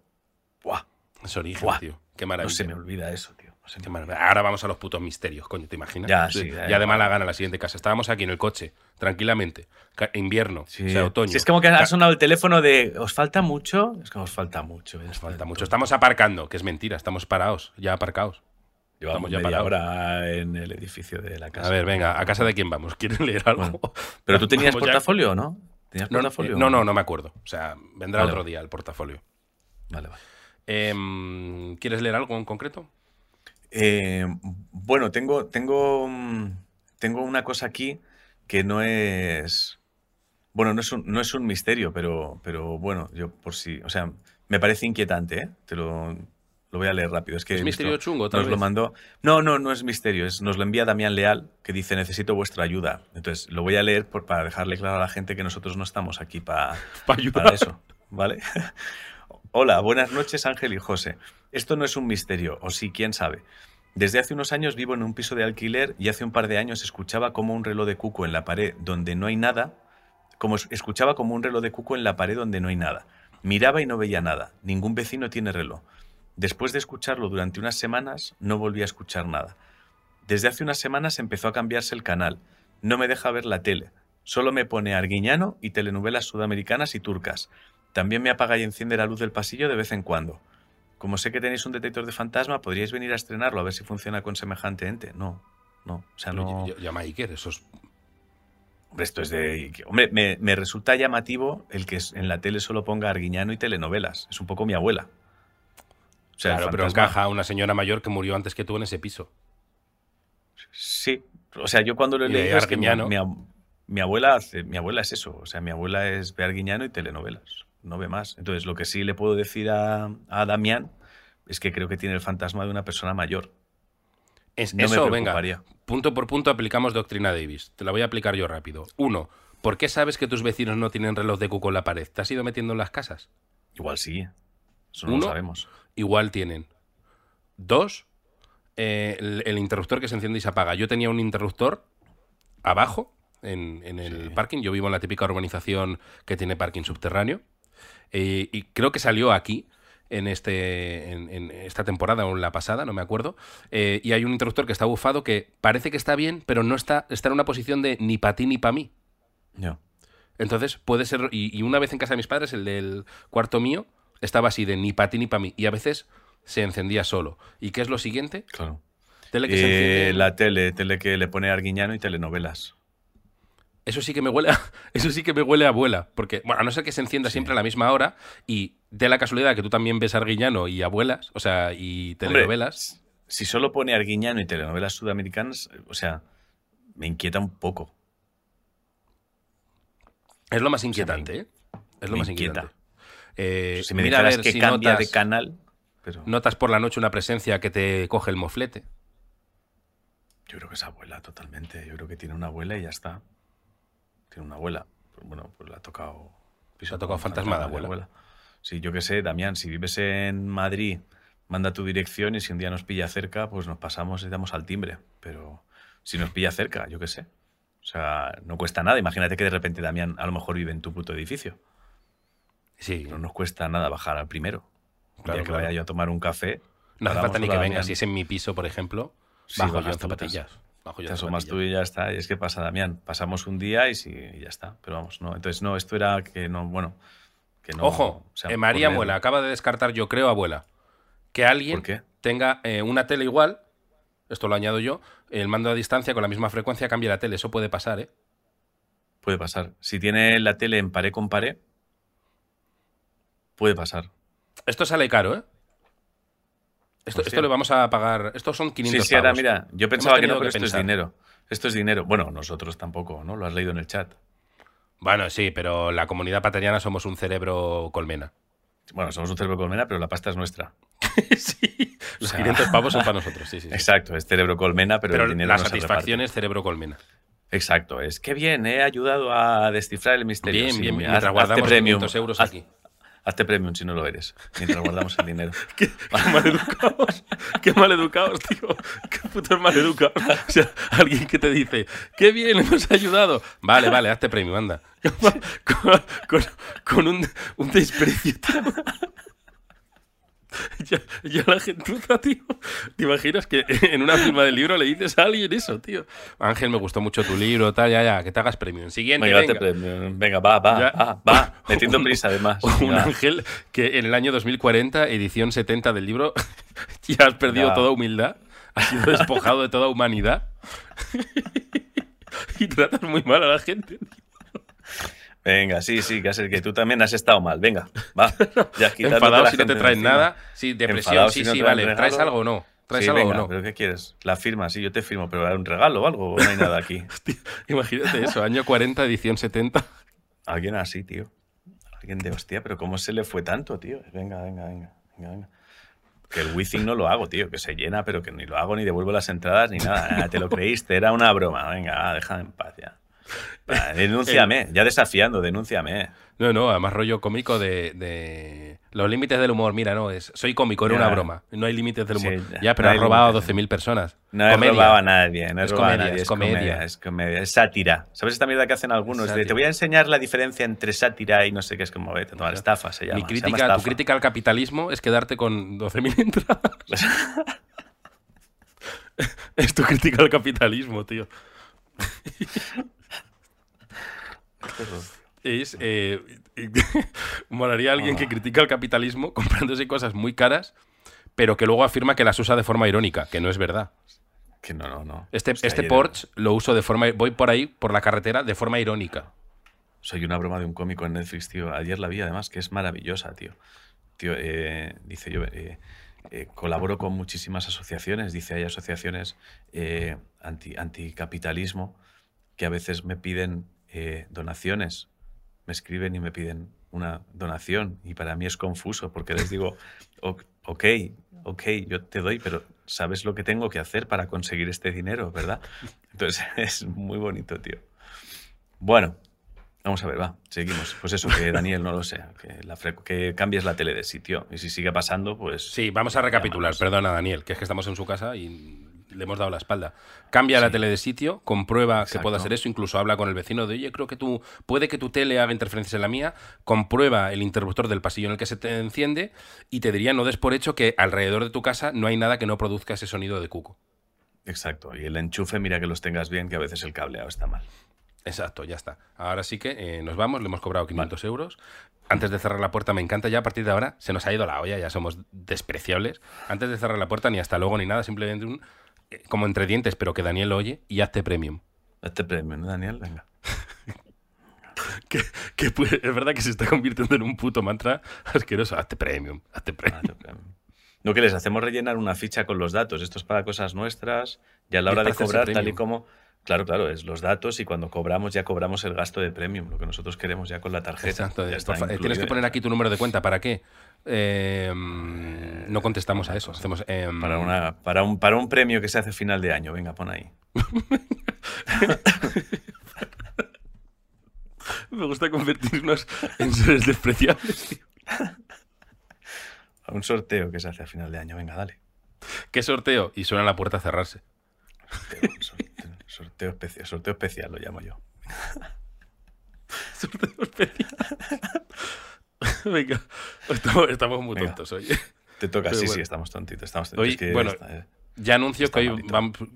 Speaker 1: ¡Buah!
Speaker 2: Es origen,
Speaker 1: Buah.
Speaker 2: tío. Qué
Speaker 1: No
Speaker 2: maravilla.
Speaker 1: se me olvida eso, tío. No se me
Speaker 2: Qué
Speaker 1: olvida.
Speaker 2: maravilla. Ahora vamos a los putos misterios, coño, ¿te imaginas?
Speaker 1: Ya, sí,
Speaker 2: Ya,
Speaker 1: ya,
Speaker 2: de mala gana la siguiente casa. Estábamos aquí en el coche, tranquilamente. Invierno,
Speaker 1: Sí.
Speaker 2: o sea, otoño.
Speaker 1: Sí, es como que ha sonado el teléfono de ¿os falta mucho? Es que os falta mucho.
Speaker 2: Nos falta mucho. Estamos aparcando, que es mentira, estamos parados, ya aparcados.
Speaker 1: Llevamos
Speaker 2: ya
Speaker 1: media hora en el edificio de la casa.
Speaker 2: A ver, venga, ¿a casa de quién vamos? ¿Quieren leer algo?
Speaker 1: Bueno, Pero tú (laughs) tenías
Speaker 2: Vamos ya-
Speaker 1: portafolio, ¿no? ¿Tenías
Speaker 2: No,
Speaker 1: portafolio?
Speaker 2: no, no, no me acuerdo. O sea, vendrá
Speaker 1: Vale,
Speaker 2: otro
Speaker 1: vale.
Speaker 2: día el portafolio.
Speaker 1: Vale, vale.
Speaker 2: Em, ¿Quieres leer algo en concreto?
Speaker 1: Eh, bueno, tengo, tengo, tengo una cosa aquí que no es. Bueno, no es un, no es un misterio, pero, pero bueno, yo por si. O sea, me parece inquietante, ¿eh? Te lo, lo voy a leer rápido. Es que
Speaker 2: ¿Es
Speaker 1: he visto-
Speaker 2: misterio chungo, tal
Speaker 1: nos lo mandó. No, no, no es misterio. Es, nos lo envía Damián Leal, que dice: Necesito vuestra ayuda. Entonces, lo voy a leer por, para dejarle claro a la gente que nosotros no estamos aquí para
Speaker 2: Para ayudar.
Speaker 1: para eso, ¿vale? (laughs) Hola, buenas noches Ángel y José. Esto no es un misterio, o sí, quién sabe. Desde hace unos años vivo en un piso de alquiler y hace un par de años escuchaba como un reloj de cuco en la pared donde no hay nada, como es- escuchaba como un reloj de cuco en la pared donde no hay nada. Miraba y no veía nada. Ningún vecino tiene reloj. Después de escucharlo durante unas semanas, no volví a escuchar nada. Desde hace unas semanas empezó a cambiarse el canal. No me deja ver la tele. Solo me pone arguiñano y telenovelas sudamericanas y turcas. También me apaga y enciende la luz del pasillo de vez en cuando. Como sé que tenéis un detector de fantasma, podríais venir a estrenarlo a ver si funciona con semejante ente. No, no. O sea, no.
Speaker 2: Llama Iker, eso es
Speaker 1: Hombre, esto es de. Hombre, me, me, resulta llamativo el que en la tele solo ponga Arguiñano y telenovelas. Es un poco mi abuela.
Speaker 2: O sea, claro, pero encaja una señora mayor que murió antes que tú en ese piso.
Speaker 1: Sí. O sea, yo cuando lo leído es que mi, mi, abuela hace, mi abuela es eso. O sea, mi abuela es ve Arguiñano y telenovelas. No ve más. Entonces, lo que sí le puedo decir a, a Damián es que creo que tiene el fantasma de una persona mayor.
Speaker 2: Es, no eso, venga, punto por punto aplicamos doctrina Davis. Te la voy a aplicar yo rápido. Uno, ¿por qué sabes que tus vecinos no tienen reloj de cuco en la pared? ¿Te has ido metiendo en las casas?
Speaker 1: Igual sí. Eso no lo sabemos.
Speaker 2: Igual tienen. Dos, eh, el, interruptor que se enciende y se apaga. Yo tenía un interruptor abajo, en, el parking. Yo vivo en la típica urbanización que tiene parking subterráneo. Eh, y creo que salió aquí en, este, en, esta temporada o en la pasada, no me acuerdo. Eh, y hay un interruptor que está bufado que parece que está bien, pero no está, está en una posición de ni para ti ni para mí.
Speaker 1: No.
Speaker 2: Entonces puede ser. Y, una vez en casa de mis padres, el del cuarto mío, estaba así de ni para ti ni para mí. Y a veces se encendía solo. ¿Y qué es lo siguiente?
Speaker 1: Claro. Tele que eh, La tele, tele que le pone Arguiñano y telenovelas.
Speaker 2: Eso sí que me huele a, (laughs) eso sí que me huele a abuela. Porque, bueno, a no ser que se encienda siempre a la misma hora y de la casualidad que tú también ves Arguiñano y abuelas, o sea, y telenovelas.
Speaker 1: si solo pone Arguiñano y telenovelas sudamericanas, o sea, me inquieta un poco.
Speaker 2: Es lo más inquietante, ¿eh? Es lo más inquietante.
Speaker 1: Eh, si me mira a ver que cambia de canal. Pero...
Speaker 2: Notas por la noche una presencia que te coge el moflete.
Speaker 1: Yo creo que es abuela, totalmente. Yo creo que tiene una abuela y ya está tiene una abuela. Pues bueno, pues le ha tocado.
Speaker 2: Se ha tocado fantasma de abuela.
Speaker 1: Sí, yo qué sé, Damián, si vives en Madrid, manda tu dirección y si un día nos pilla cerca, pues nos pasamos y damos al timbre. Pero si nos pilla cerca, yo qué sé. O sea, no cuesta nada. Imagínate que de repente Damián a lo mejor vive en tu puto edificio.
Speaker 2: Sí.
Speaker 1: No nos cuesta nada bajar al primero. Claro, que vaya yo a tomar un café.
Speaker 2: No hace falta ni que venga. Si es en mi piso, por ejemplo, bajo yo en zapatillas
Speaker 1: te asomas tú y ya está. Y es que pasa, Damián. Pasamos un día y, sí, ya está. Pero vamos, no. Entonces, no, esto era que no, bueno. Que no,
Speaker 2: Ojo, eh, María Abuela acaba de descartar, yo creo, abuela, que alguien tenga eh, una tele igual, esto lo añado yo, el mando a distancia con la misma frecuencia cambia la tele. Eso puede pasar, ¿eh?
Speaker 1: Puede pasar. Si tiene la tele en pared con pared, puede pasar.
Speaker 2: Esto sale caro, ¿eh? Esto, esto le vamos a pagar. Estos son 500
Speaker 1: Sí, sí, ahora mira, yo pensaba que no, pero esto es dinero. Esto es dinero. Bueno, nosotros tampoco, ¿no? Lo has leído en el chat.
Speaker 2: Bueno, sí, pero la comunidad patariana somos un cerebro colmena.
Speaker 1: Bueno, somos un cerebro colmena, pero la pasta es nuestra. (laughs)
Speaker 2: sí. Los 500 pavos son para (laughs) nosotros, sí, sí.
Speaker 1: Exacto, es cerebro colmena, pero, el dinero
Speaker 2: la satisfacción es cerebro colmena.
Speaker 1: Exacto, es que bien, he ayudado a descifrar el misterio.
Speaker 2: Bien, bien, bien. Mientras guardamos 500 euros aquí.
Speaker 1: Hazte premium si no lo eres, mientras guardamos el dinero. (laughs)
Speaker 2: qué, mal educados, qué mal educados, tío. Qué putos mal educados. O sea, alguien que te dice, qué bien, hemos ayudado. Vale, vale, hazte premium, anda. (laughs) Con, un, un desprecio. (laughs) ya, ya, la gentuza, tío. ¿Te imaginas que (laughs) en una firma del libro le dices a alguien eso, tío? Ángel, me gustó mucho tu libro, tal, ya, ya, que te hagas premium. Siguiente.
Speaker 1: Venga, venga. venga va, va, va, va. (laughs) Metiendo prisa, además.
Speaker 2: Un Ángel que en el año 2040, edición 70 del libro, ya has perdido toda humildad, has sido despojado de toda humanidad. y tratas muy mal a la gente, tío.
Speaker 1: Venga, sí, sí, que que tú también has estado mal. Venga, va. (laughs)
Speaker 2: Ya, Enfadado si no te traen nada. Sí, depresión, sí, sí, vale. ¿Traes algo o no? ¿Traes algo o no?
Speaker 1: ¿Pero qué quieres? La firma, sí, yo te firmo, pero un regalo o algo, no hay nada aquí. (laughs)
Speaker 2: imagínate eso, año 40, edición 70.
Speaker 1: Alguien así, tío. Alguien de hostia, pero ¿cómo se le fue tanto, tío? Venga, venga, venga, venga, venga. Que el Wizzing no lo hago, tío, que se llena, pero que ni lo hago, ni devuelvo las entradas, ni nada. te lo creíste, era una broma. Venga, déjame en paz ya. (laughs) Ah, denúnciame, ya desafiando, denúnciame.
Speaker 2: No, no, además rollo cómico de, de... Los límites del humor, mira, no, es soy cómico, era una broma. No hay límites del humor.
Speaker 1: Sí, ya,
Speaker 2: pero
Speaker 1: no
Speaker 2: has robado a
Speaker 1: límites.
Speaker 2: 12.000 personas.
Speaker 1: No he
Speaker 2: Comedia.
Speaker 1: robado a nadie, no he
Speaker 2: Es
Speaker 1: robado a
Speaker 2: comedia,
Speaker 1: nadie,
Speaker 2: es comedia.
Speaker 1: es comedia, es sátira. ¿Sabes esta mierda que hacen algunos? De, te voy a enseñar la diferencia entre sátira y no sé qué es como vete, estafa se llama.
Speaker 2: Mi crítica,
Speaker 1: llama
Speaker 2: tu crítica al capitalismo es quedarte con 12.000 (laughs) entradas. (laughs) es tu crítica al capitalismo, tío. Es. Eh, (laughs) molaría alguien
Speaker 1: Ah.
Speaker 2: que critica el capitalismo comprándose cosas muy caras, pero que luego afirma que las usa de forma irónica, que no es verdad.
Speaker 1: Que no, no, no.
Speaker 2: Este,
Speaker 1: O sea,
Speaker 2: este Porsche lo uso de forma. Voy por ahí, por la carretera, de forma irónica.
Speaker 1: Soy una broma de un cómico en Netflix, tío. Ayer la vi, además, que es maravillosa, tío. Tío, eh, dice yo, eh, eh, colaboro con muchísimas asociaciones. Dice, hay asociaciones eh, anti, anticapitalismo que a veces me piden eh, donaciones. Me escriben y me piden una donación. Y para mí es confuso porque les digo, (laughs) "O- ok, ok, yo te doy, pero sabes lo que tengo que hacer para conseguir este dinero, ¿verdad? Entonces (laughs) es muy bonito, tío. Bueno, Vamos a ver, va, seguimos. Pues eso, que Daniel no lo sé, que, la que cambies la tele de sitio. Y si sigue pasando, pues...
Speaker 2: Sí, vamos a recapitular.
Speaker 1: llámanos.
Speaker 2: Perdona, Daniel, que es que estamos en su casa y le hemos dado la espalda. Cambia la tele de sitio, comprueba que pueda hacer eso, incluso habla con el vecino de, oye, creo que tú, puede que tu tele haga interferencias en la mía, comprueba el interruptor del pasillo en el que se te enciende y te diría, no des por hecho que alrededor de tu casa no hay nada que no produzca ese sonido de cuco.
Speaker 1: Exacto. Y el enchufe, mira que los tengas bien, que a veces el cableado está mal.
Speaker 2: Exacto, ya está. Ahora sí que eh, nos vamos, le hemos cobrado 500 euros. Antes de cerrar la puerta, me encanta ya a partir de ahora, se nos ha ido la olla, ya somos despreciables. Antes de cerrar la puerta, ni hasta luego ni nada, simplemente un, como entre dientes, pero que Daniel lo oye y hazte premium.
Speaker 1: Este premio, ¿no, Daniel? Venga. (laughs)
Speaker 2: Que, es verdad que se está convirtiendo en un puto mantra asqueroso. Hazte premium, hazte premium.
Speaker 1: Hazte premio. No que les hacemos rellenar una ficha con los datos. Esto es para cosas nuestras. Y a la hora de cobrar, tal y
Speaker 2: premium.
Speaker 1: como... Claro, claro, es los datos y cuando cobramos ya cobramos el gasto de premium, lo que nosotros queremos ya con la tarjeta.
Speaker 2: Exacto.
Speaker 1: Ya
Speaker 2: eh,
Speaker 1: está
Speaker 2: eh, tienes que poner aquí tu número de cuenta. ¿Para qué? Eh, mm, no contestamos a eso. Hacemos, em,
Speaker 1: Para, una, para, un, para un premio que se hace a final de año. Venga, pon ahí. (laughs)
Speaker 2: Me gusta convertirnos en seres despreciables. tío.
Speaker 1: A un sorteo que se hace a final de año. Venga, dale.
Speaker 2: ¿Qué sorteo? Y suena la puerta a cerrarse.
Speaker 1: Sorteo, especial, sorteo especial lo llamo yo. (laughs)
Speaker 2: Sorteo especial. (laughs) Venga, estamos, estamos muy
Speaker 1: Venga.
Speaker 2: tontos, oye.
Speaker 1: Te toca,
Speaker 2: Pero
Speaker 1: sí,
Speaker 2: bueno.
Speaker 1: sí, estamos tontitos. Estamos tontitos.
Speaker 2: Oye,
Speaker 1: Es que
Speaker 2: bueno,
Speaker 1: eh,
Speaker 2: Ya anuncio
Speaker 1: Está
Speaker 2: que hoy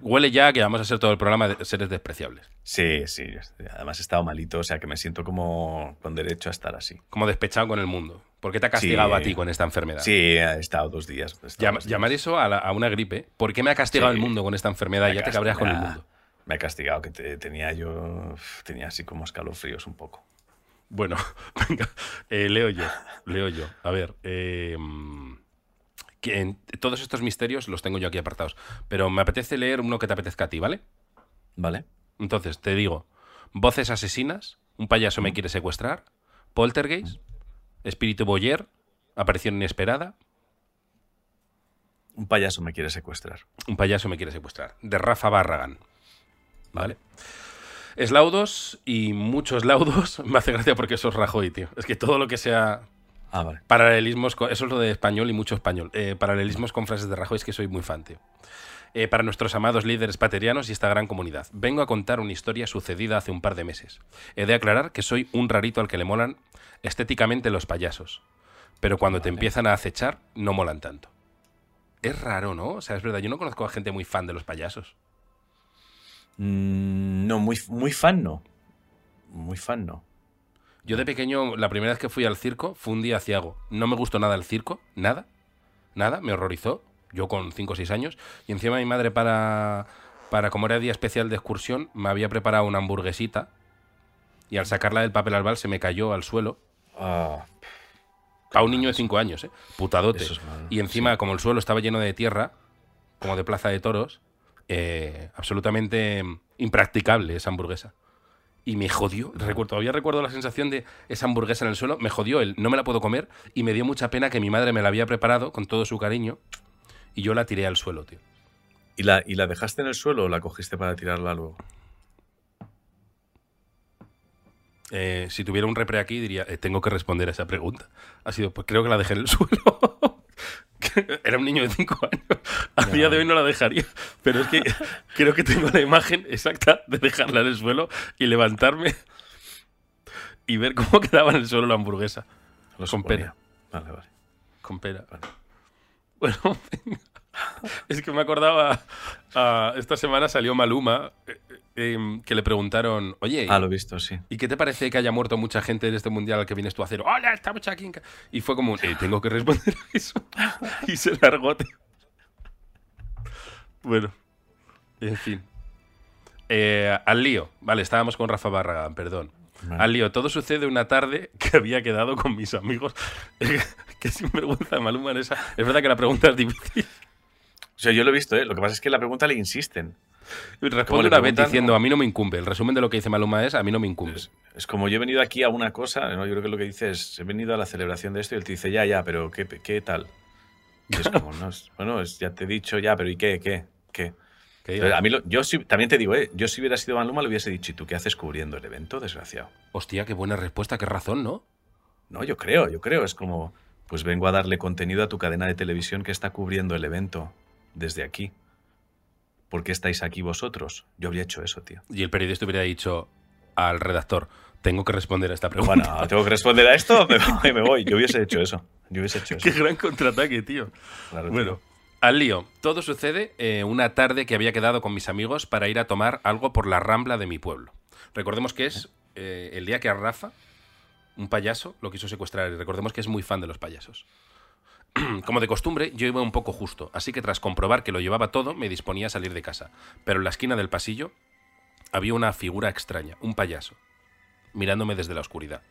Speaker 2: huele ya que vamos a hacer todo el programa de seres despreciables.
Speaker 1: Sí, sí. Además he estado malito, o sea que me siento como con derecho a estar así.
Speaker 2: Como despechado con el mundo. ¿Por qué te ha castigado
Speaker 1: Sí.
Speaker 2: a ti con esta enfermedad?
Speaker 1: Sí, he estado dos días. he estado
Speaker 2: Llama-
Speaker 1: dos días.
Speaker 2: llamar eso a, la- a una gripe. ¿Por qué me ha castigado
Speaker 1: Sí.
Speaker 2: el mundo con esta enfermedad?
Speaker 1: Me
Speaker 2: Ya te cabreas con el mundo.
Speaker 1: Me ha castigado, que te- tenía yo. Tenía así como escalofríos un poco.
Speaker 2: Bueno, (laughs) venga, eh, leo yo, leo yo. A ver, eh, que en- todos estos misterios los tengo yo aquí apartados, pero me apetece leer uno que te apetezca a ti, ¿vale?
Speaker 1: ¿Vale?
Speaker 2: Entonces, te digo, voces asesinas, un payaso me quiere secuestrar, poltergeist, espíritu boyer, aparición inesperada,
Speaker 1: Un payaso me quiere secuestrar.
Speaker 2: un payaso me quiere secuestrar, de Rafa Barragan. ¿Vale? Eslaudos y muchos laudos. (laughs) Me hace gracia porque eso es Rajoy, tío. Es que todo lo que sea
Speaker 1: Ah, vale.
Speaker 2: Paralelismos, con, eso es lo de español y mucho español. Eh, paralelismos con frases de Rajoy es que soy muy fan, tío. Eh, para nuestros amados líderes paterianos y esta gran comunidad. Vengo a contar una historia sucedida hace un par de meses. He de aclarar que soy un rarito al que le molan estéticamente los payasos. Pero cuando te empiezan a acechar, no molan tanto. Es raro, ¿no? O sea, es verdad, yo no conozco a gente muy fan de los payasos.
Speaker 1: Mm, no, muy, muy fan no. Muy fan no.
Speaker 2: Yo de pequeño, la primera vez que fui al circo fue un día aciago. No me gustó nada el circo, nada, nada, me horrorizó. Yo con 5 o 6 años. Y encima mi madre para, para, como era día especial de excursión, me había preparado una hamburguesita. Y al sacarla del papel albal se me cayó al suelo.
Speaker 1: Ah,
Speaker 2: A un niño de 5 años, ¿eh? Putadote.
Speaker 1: Eso es malo,
Speaker 2: y encima, como el suelo estaba lleno de tierra, como de plaza de toros, eh, absolutamente impracticable esa hamburguesa. Y me jodió, recuerdo, todavía recuerdo la sensación de esa hamburguesa en el suelo, me jodió el no me la puedo comer y me dio mucha pena que mi madre me la había preparado con todo su cariño y yo la tiré al suelo, tío.
Speaker 1: ¿Y la, ¿Y la dejaste en el suelo o la cogiste para tirarla luego?
Speaker 2: Eh, si tuviera un repre aquí, diría, eh, tengo que responder a esa pregunta. Ha sido, pues creo que la dejé en el (laughs) suelo. (laughs) Era un niño de 5 años. A día de hoy no la dejaría. Pero es que (laughs) creo que tengo la imagen exacta de dejarla en el suelo y levantarme y ver cómo (laughs) quedaba en el suelo la hamburguesa.
Speaker 1: Lo
Speaker 2: Con
Speaker 1: suponía. Vale, vale.
Speaker 2: Con pera.
Speaker 1: Vale.
Speaker 2: Bueno, venga. (laughs) es que me acordaba. ah, esta semana salió Maluma, eh, eh, em, que le preguntaron, oye,
Speaker 1: Ah, lo visto, sí.
Speaker 2: ¿y qué te parece que haya muerto mucha gente en este mundial al que vienes tú a hacer? ¡Hola, estamos aquí! en ca-". Y fue como, eh, tengo que responder a (laughs) eso. y se largó. tío. Bueno, en fin. Eh, al lío. Vale, estábamos con Rafa Barragán, perdón.
Speaker 1: Vale.
Speaker 2: Al lío, todo sucede una tarde que había quedado con mis amigos. (laughs) Qué sinvergüenza de Maluma en esa. Es verdad que la pregunta es difícil.
Speaker 1: O sea, yo lo he visto, ¿eh? Lo que pasa es que la pregunta le insisten.
Speaker 2: Responde una vez diciendo, a mí no me incumbe. El resumen de lo que dice Maluma es, a mí no me incumbe.
Speaker 1: Es, es como yo he venido aquí a una cosa, ¿no? yo creo que lo que dice es, he venido a la celebración de esto y él te dice, ya, ya, pero ¿qué, qué tal? Y es como, no, es- bueno, es- ya te he dicho, ya, pero ¿y qué, qué, qué? A mí lo- yo también te digo, ¿eh? yo si hubiera sido Maluma le hubiese dicho, ¿y tú qué haces cubriendo el evento, desgraciado?
Speaker 2: Hostia, qué buena respuesta, qué razón, ¿no?
Speaker 1: No, yo creo, yo creo, es como, pues vengo a darle contenido a tu cadena de televisión que está cubriendo el evento desde aquí. ¿Por qué estáis aquí vosotros? Yo habría hecho eso, tío.
Speaker 2: Y el periodista hubiera dicho al redactor, tengo que responder a esta pregunta.
Speaker 1: Bueno, ¿tengo que responder a esto? Me voy, me voy. Yo hubiese hecho eso. Yo hubiese hecho (laughs) eso.
Speaker 2: qué gran contraataque, tío.
Speaker 1: Claro, tío.
Speaker 2: Bueno, al lío. Todo sucede eh, una tarde que había quedado con mis amigos para ir a tomar algo por la rambla de mi pueblo. Recordemos que es eh, el día que a Rafa, un payaso, lo quiso secuestrar. Y recordemos que es muy fan de los payasos. (clears throat) Como de costumbre, yo iba un poco justo, así que tras comprobar que lo llevaba todo, me disponía a salir de casa. Pero en la esquina del pasillo había una figura extraña, un payaso, mirándome desde la oscuridad.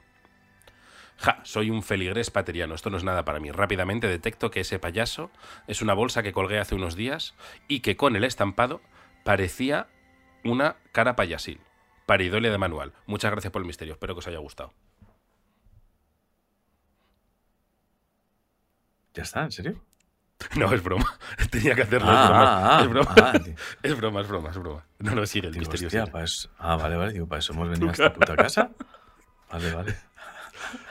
Speaker 2: Ja, soy un feligrés pateriano, esto no es nada para mí. Rápidamente detecto que ese payaso es una bolsa que colgué hace unos días y que con el estampado parecía una cara payasil. Paridolia de manual. Muchas gracias por el misterio, espero que os haya gustado.
Speaker 1: ¿Ya está? ¿En serio?
Speaker 2: No, es broma. (laughs) Tenía que hacerlo,
Speaker 1: Ah,
Speaker 2: es broma.
Speaker 1: ah, ah,
Speaker 2: es broma. (laughs) es broma, es broma, es broma. No, no, sigue el
Speaker 1: Digo,
Speaker 2: misterio.
Speaker 1: hostia,
Speaker 2: sigue.
Speaker 1: para eso- Ah, vale, vale. Digo, para eso hemos (laughs) venido a esta puta casa. Vale, vale.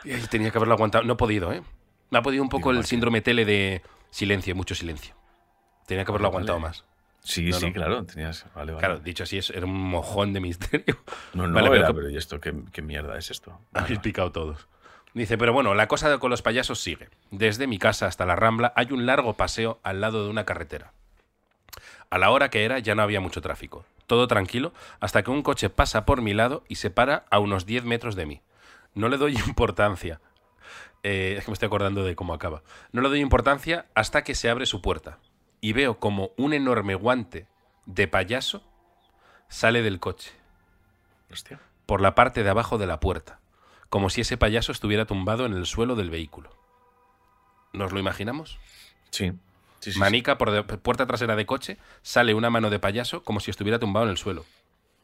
Speaker 2: Y ahí tenía que haberlo aguantado. No he podido, ¿eh? Me ha podido un poco
Speaker 1: Digo,
Speaker 2: el síndrome tele de silencio, mucho silencio. Tenía que haberlo
Speaker 1: Vale,
Speaker 2: aguantado más.
Speaker 1: Sí,
Speaker 2: No,
Speaker 1: sí,
Speaker 2: no.
Speaker 1: claro. Tenías. Vale, vale.
Speaker 2: Claro, dicho así, es, era un mojón de misterio.
Speaker 1: no, no,
Speaker 2: Vale, pero
Speaker 1: era,
Speaker 2: que-
Speaker 1: pero ¿y esto qué, qué mierda es esto?
Speaker 2: Habéis picado todos. Dice, pero bueno, la cosa con los payasos sigue. Desde mi casa hasta la Rambla hay un largo paseo al lado de una carretera. A la hora que era ya no había mucho tráfico. Todo tranquilo hasta que un coche pasa por mi lado y se para a unos 10 metros de mí. No le doy (laughs) importancia. Eh, es que me estoy acordando de cómo acaba. No le doy importancia hasta que se abre su puerta. Y veo como un enorme guante de payaso sale del coche
Speaker 1: Hostia.
Speaker 2: por la parte de abajo de la puerta, como si ese payaso estuviera tumbado en el suelo del vehículo. ¿Nos lo imaginamos?
Speaker 1: Sí. Sí, sí, sí.
Speaker 2: Manica por de- puerta trasera de coche, sale una mano de payaso como si estuviera tumbado en el suelo.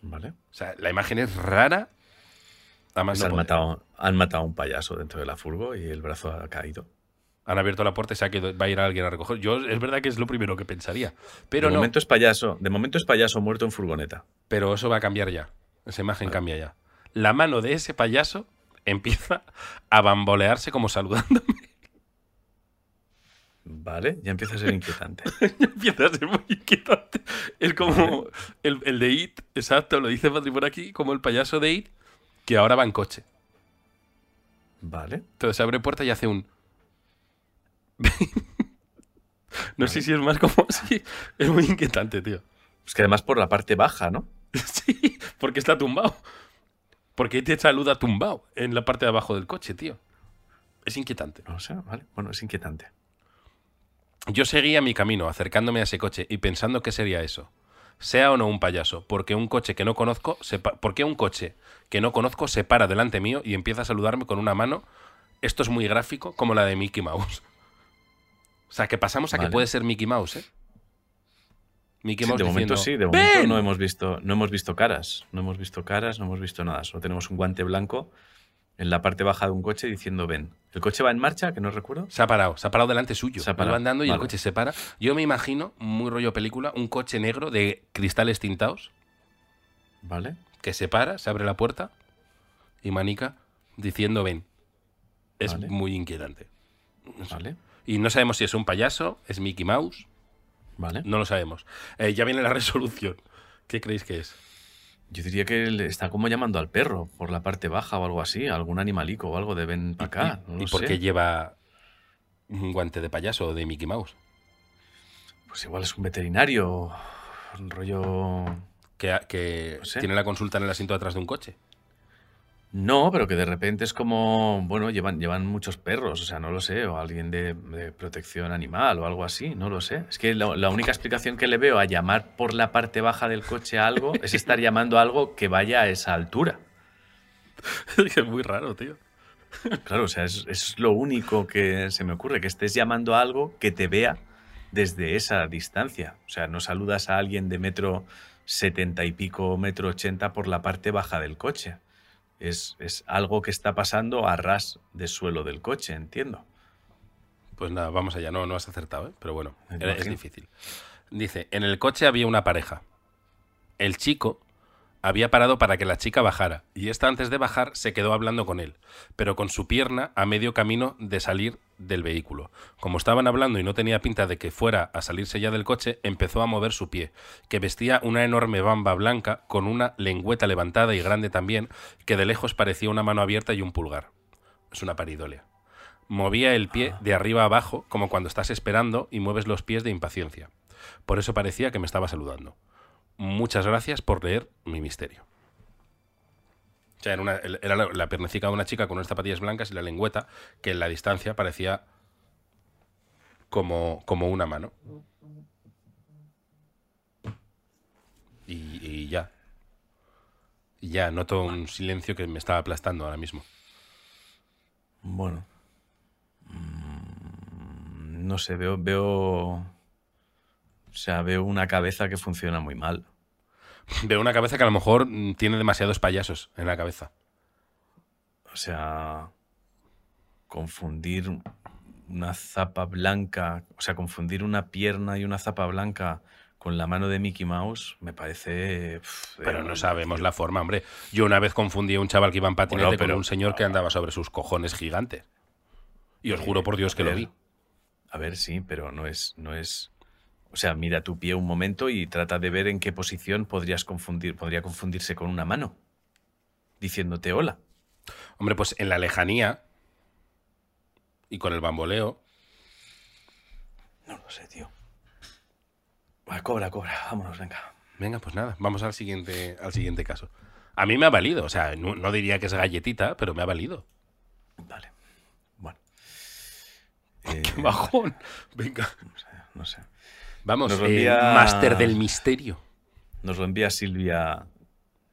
Speaker 1: Vale.
Speaker 2: O sea, la imagen es rara. Además,
Speaker 1: Pues
Speaker 2: no
Speaker 1: han, matado, han matado a un payaso dentro de la furgo y el brazo ha caído.
Speaker 2: Han abierto la puerta y se ha quedado- va a ir alguien a recoger. Yo es verdad que es lo primero que pensaría. Pero
Speaker 1: de
Speaker 2: no,
Speaker 1: momento es payaso. De momento es payaso muerto en furgoneta.
Speaker 2: pero eso va a cambiar ya. Esa imagen cambia ya. La mano de ese payaso empieza a bambolearse como saludándome. (laughs)
Speaker 1: Vale, ya empieza a ser inquietante. (laughs)
Speaker 2: empieza a ser muy inquietante. Es como el, el de It, exacto, lo dice Patri por aquí, como el payaso de It, que ahora va en coche.
Speaker 1: Vale.
Speaker 2: Entonces se abre puerta y hace un... (laughs) no sé si es más como así. Es muy inquietante, tío.
Speaker 1: Es que además por la parte baja, ¿no?
Speaker 2: Sí, porque está tumbado. Porque te saluda tumbado en la parte de abajo del coche, tío. Es inquietante.
Speaker 1: No sé, vale. Bueno, es inquietante.
Speaker 2: Yo seguía mi camino, acercándome a ese coche y pensando qué sería eso. Sea o no un payaso, porque un coche que no conozco, se pa- ¿por qué un coche que no conozco se para delante mío y empieza a saludarme con una mano? Esto es muy gráfico, como la de Mickey Mouse. O sea, que pasamos a que puede ser Mickey Mouse, ¿eh? Mickey
Speaker 1: Sí, de momento
Speaker 2: diciendo,
Speaker 1: sí, de momento
Speaker 2: "¡Ven!".
Speaker 1: no hemos visto, no hemos visto caras, no hemos visto caras, no hemos visto nada. Solo tenemos un guante blanco en la parte baja de un coche diciendo ven. ¿El coche va en marcha? Que no recuerdo.
Speaker 2: Se ha parado, se ha parado delante suyo.
Speaker 1: Se ha parado,
Speaker 2: va andando y el coche se para. Yo me imagino, muy rollo película, un coche negro de cristales tintados
Speaker 1: Vale.
Speaker 2: que se para, se abre la puerta y manica diciendo ven. Es
Speaker 1: Vale.
Speaker 2: muy inquietante.
Speaker 1: Vale,
Speaker 2: Y no sabemos si es un payaso, es Mickey Mouse,
Speaker 1: vale.
Speaker 2: no lo sabemos. Eh, ya viene la (laughs) resolución. ¿Qué creéis que es?
Speaker 1: Yo diría que le está como llamando al perro por la parte baja o algo así, algún animalico o algo de ven para acá.
Speaker 2: ¿Y,
Speaker 1: no
Speaker 2: y
Speaker 1: lo
Speaker 2: por qué lleva un guante de payaso de Mickey Mouse?
Speaker 1: Pues igual es un veterinario, un rollo...
Speaker 2: Que, que
Speaker 1: No sé.
Speaker 2: tiene la consulta en el asiento de atrás de un coche.
Speaker 1: No, pero que de repente es como, bueno, llevan, llevan muchos perros, o sea, no lo sé, o alguien de, de protección animal o algo así, no lo sé. Es que la, la única explicación que le veo a llamar por la parte baja del coche a algo es estar llamando a algo que vaya a esa altura. (laughs)
Speaker 2: es muy raro, tío.
Speaker 1: Claro, o sea, es, es lo único que se me ocurre, que estés llamando a algo que te vea desde esa distancia. O sea, no saludas a alguien de metro setenta y pico, metro ochenta por la parte baja del coche. Es, es algo que está pasando a ras de suelo del coche, entiendo.
Speaker 2: Pues nada, vamos allá. No, no has acertado, ¿eh? pero bueno, es difícil. Dice, en el coche había una pareja. El chico había parado para que la chica bajara y esta antes de bajar se quedó hablando con él, pero con su pierna a medio camino de salir del vehículo. Como estaban hablando y no tenía pinta de que fuera a salirse ya del coche, empezó a mover su pie, que vestía una enorme bamba blanca con una lengüeta levantada y grande también, que de lejos parecía una mano abierta y un pulgar. Es una paridolia. Movía el pie de arriba a abajo, como cuando estás esperando y mueves los pies de impaciencia. Por eso parecía que me estaba saludando. Muchas gracias por leer mi misterio. O sea, era, una- era la, la de una chica con unas zapatillas blancas y la lengüeta, que en la distancia parecía como, como una mano. Y, ya. Y ya, noto un silencio que me está aplastando ahora mismo.
Speaker 1: Bueno. Mm, No sé, veo, veo. O sea, veo una cabeza que funciona muy mal.
Speaker 2: Veo una cabeza que a lo mejor mm, tiene demasiados payasos en la cabeza.
Speaker 1: O sea, confundir una zapa blanca, o sea, confundir una pierna y una zapa blanca con la mano de Mickey Mouse me parece.
Speaker 2: Pero
Speaker 1: eh,
Speaker 2: no sabemos la forma, hombre. Yo una vez confundí a un chaval que iba en patinete
Speaker 1: Bueno,
Speaker 2: con
Speaker 1: pero-
Speaker 2: un señor que andaba sobre sus cojones gigantes. Y os juro por Dios que lo vi.
Speaker 1: A ver, sí, pero no es, no es. O sea, mira tu pie un momento y trata de ver en qué posición podrías confundir, podría confundirse con una mano. Diciéndote hola.
Speaker 2: Hombre, pues en la lejanía y con el bamboleo.
Speaker 1: No lo sé, tío. Cobra, cobra. Vámonos, venga.
Speaker 2: Venga, pues nada, vamos al siguiente, al siguiente caso. A mí me ha valido, o sea, no, no diría que es galletita, pero me ha valido.
Speaker 1: Vale. Bueno. (laughs) Eh,
Speaker 2: Bajón. Venga.
Speaker 1: no sé, no sé.
Speaker 2: Vamos,
Speaker 1: Nos envía-
Speaker 2: máster del misterio.
Speaker 1: Nos lo envía Silvia.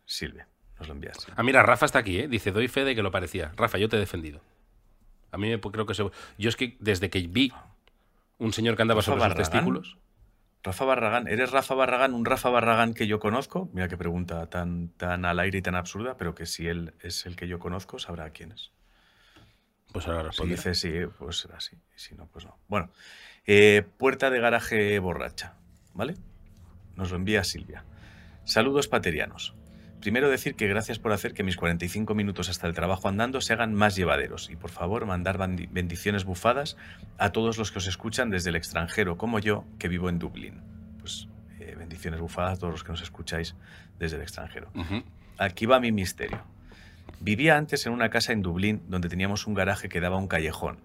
Speaker 1: Silvia. Nos lo envía Silvia.
Speaker 2: Ah, mira, Rafa está aquí, ¿eh? Dice, doy fe de que lo parecía. Rafa, yo te he defendido. A mí me creo que se... Yo es que desde que vi un señor que andaba
Speaker 1: Rafa
Speaker 2: sobre sus
Speaker 1: Barragán.
Speaker 2: testículos...
Speaker 1: Rafa Barragán. ¿Eres Rafa Barragán? Un Rafa Barragán que yo conozco. Mira qué pregunta tan, tan al aire y tan absurda, pero que si él es el que yo conozco, sabrá quién es.
Speaker 2: Pues ahora
Speaker 1: Si
Speaker 2: responde.
Speaker 1: dice sí, pues será así. Y si no, pues no. Bueno, eh, puerta de garaje borracha, ¿vale? Nos lo envía Silvia. Saludos paterianos. Primero decir que gracias por hacer que mis 45 minutos hasta el trabajo andando se hagan más llevaderos y por favor mandar bendiciones bufadas a todos los que os escuchan desde el extranjero, como yo, que vivo en Dublín. Pues eh, bendiciones bufadas a todos los que nos escucháis desde el extranjero. Aquí va mi misterio. Vivía antes en una casa en Dublín donde teníamos un garaje que daba a un callejón.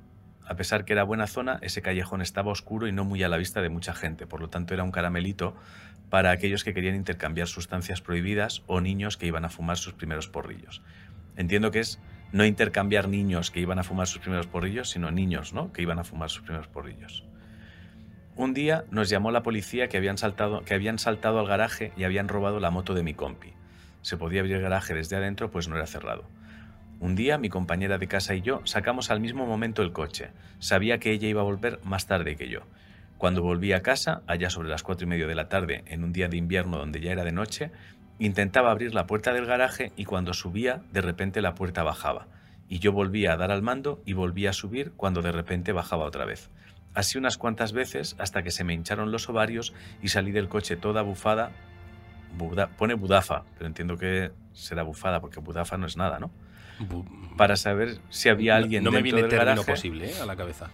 Speaker 1: A pesar que era buena zona, ese callejón estaba oscuro y no muy a la vista de mucha gente, por lo tanto era un caramelito para aquellos que querían intercambiar sustancias prohibidas o niños que iban a fumar sus primeros porrillos. Entiendo que es no intercambiar niños que iban a fumar sus primeros porrillos, sino niños, ¿no? Que iban a fumar sus primeros porrillos. Un día nos llamó la policía que habían saltado, que habían saltado al garaje y habían robado la moto de mi compi. Se podía abrir el garaje desde adentro, pues no era cerrado. Un día mi compañera de casa y yo sacamos al mismo momento el coche. Sabía que ella iba a volver más tarde que yo. Cuando volví a casa, allá sobre las cuatro y medio de la tarde, en un día de invierno donde ya era de noche, intentaba abrir la puerta del garaje y cuando subía, de repente la puerta bajaba. Y yo volvía a dar al mando y volvía a subir cuando de repente bajaba otra vez. Así unas cuantas veces hasta que se me hincharon los ovarios y salí del coche toda bufada. Pone budafa, pero entiendo que será bufada porque budafa no es nada, ¿no? Para saber si había alguien
Speaker 2: no, no me
Speaker 1: dentro
Speaker 2: viene
Speaker 1: del
Speaker 2: término
Speaker 1: garaje.
Speaker 2: posible ¿eh? a la cabeza.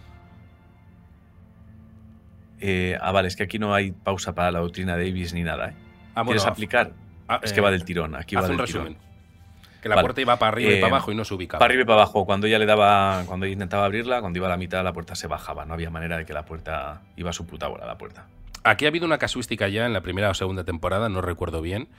Speaker 1: Eh, ah, vale, es que aquí no hay pausa para la doctrina Davis ni nada. ¿eh?
Speaker 2: Ah,
Speaker 1: ¿Quieres
Speaker 2: bueno,
Speaker 1: aplicar?
Speaker 2: ah,
Speaker 1: es que
Speaker 2: eh,
Speaker 1: va del tirón. Aquí va del
Speaker 2: un
Speaker 1: tirón.
Speaker 2: resumen. Que la
Speaker 1: Vale.
Speaker 2: puerta iba para arriba y
Speaker 1: Eh,
Speaker 2: para abajo y no se ubicaba.
Speaker 1: Para arriba y para abajo. Cuando ella le daba, cuando ella intentaba abrirla, cuando iba a la mitad, la puerta se bajaba. No había manera de que la puerta iba a su puta bola, la puerta.
Speaker 2: Aquí ha habido una casuística ya en la primera o segunda temporada, no recuerdo bien.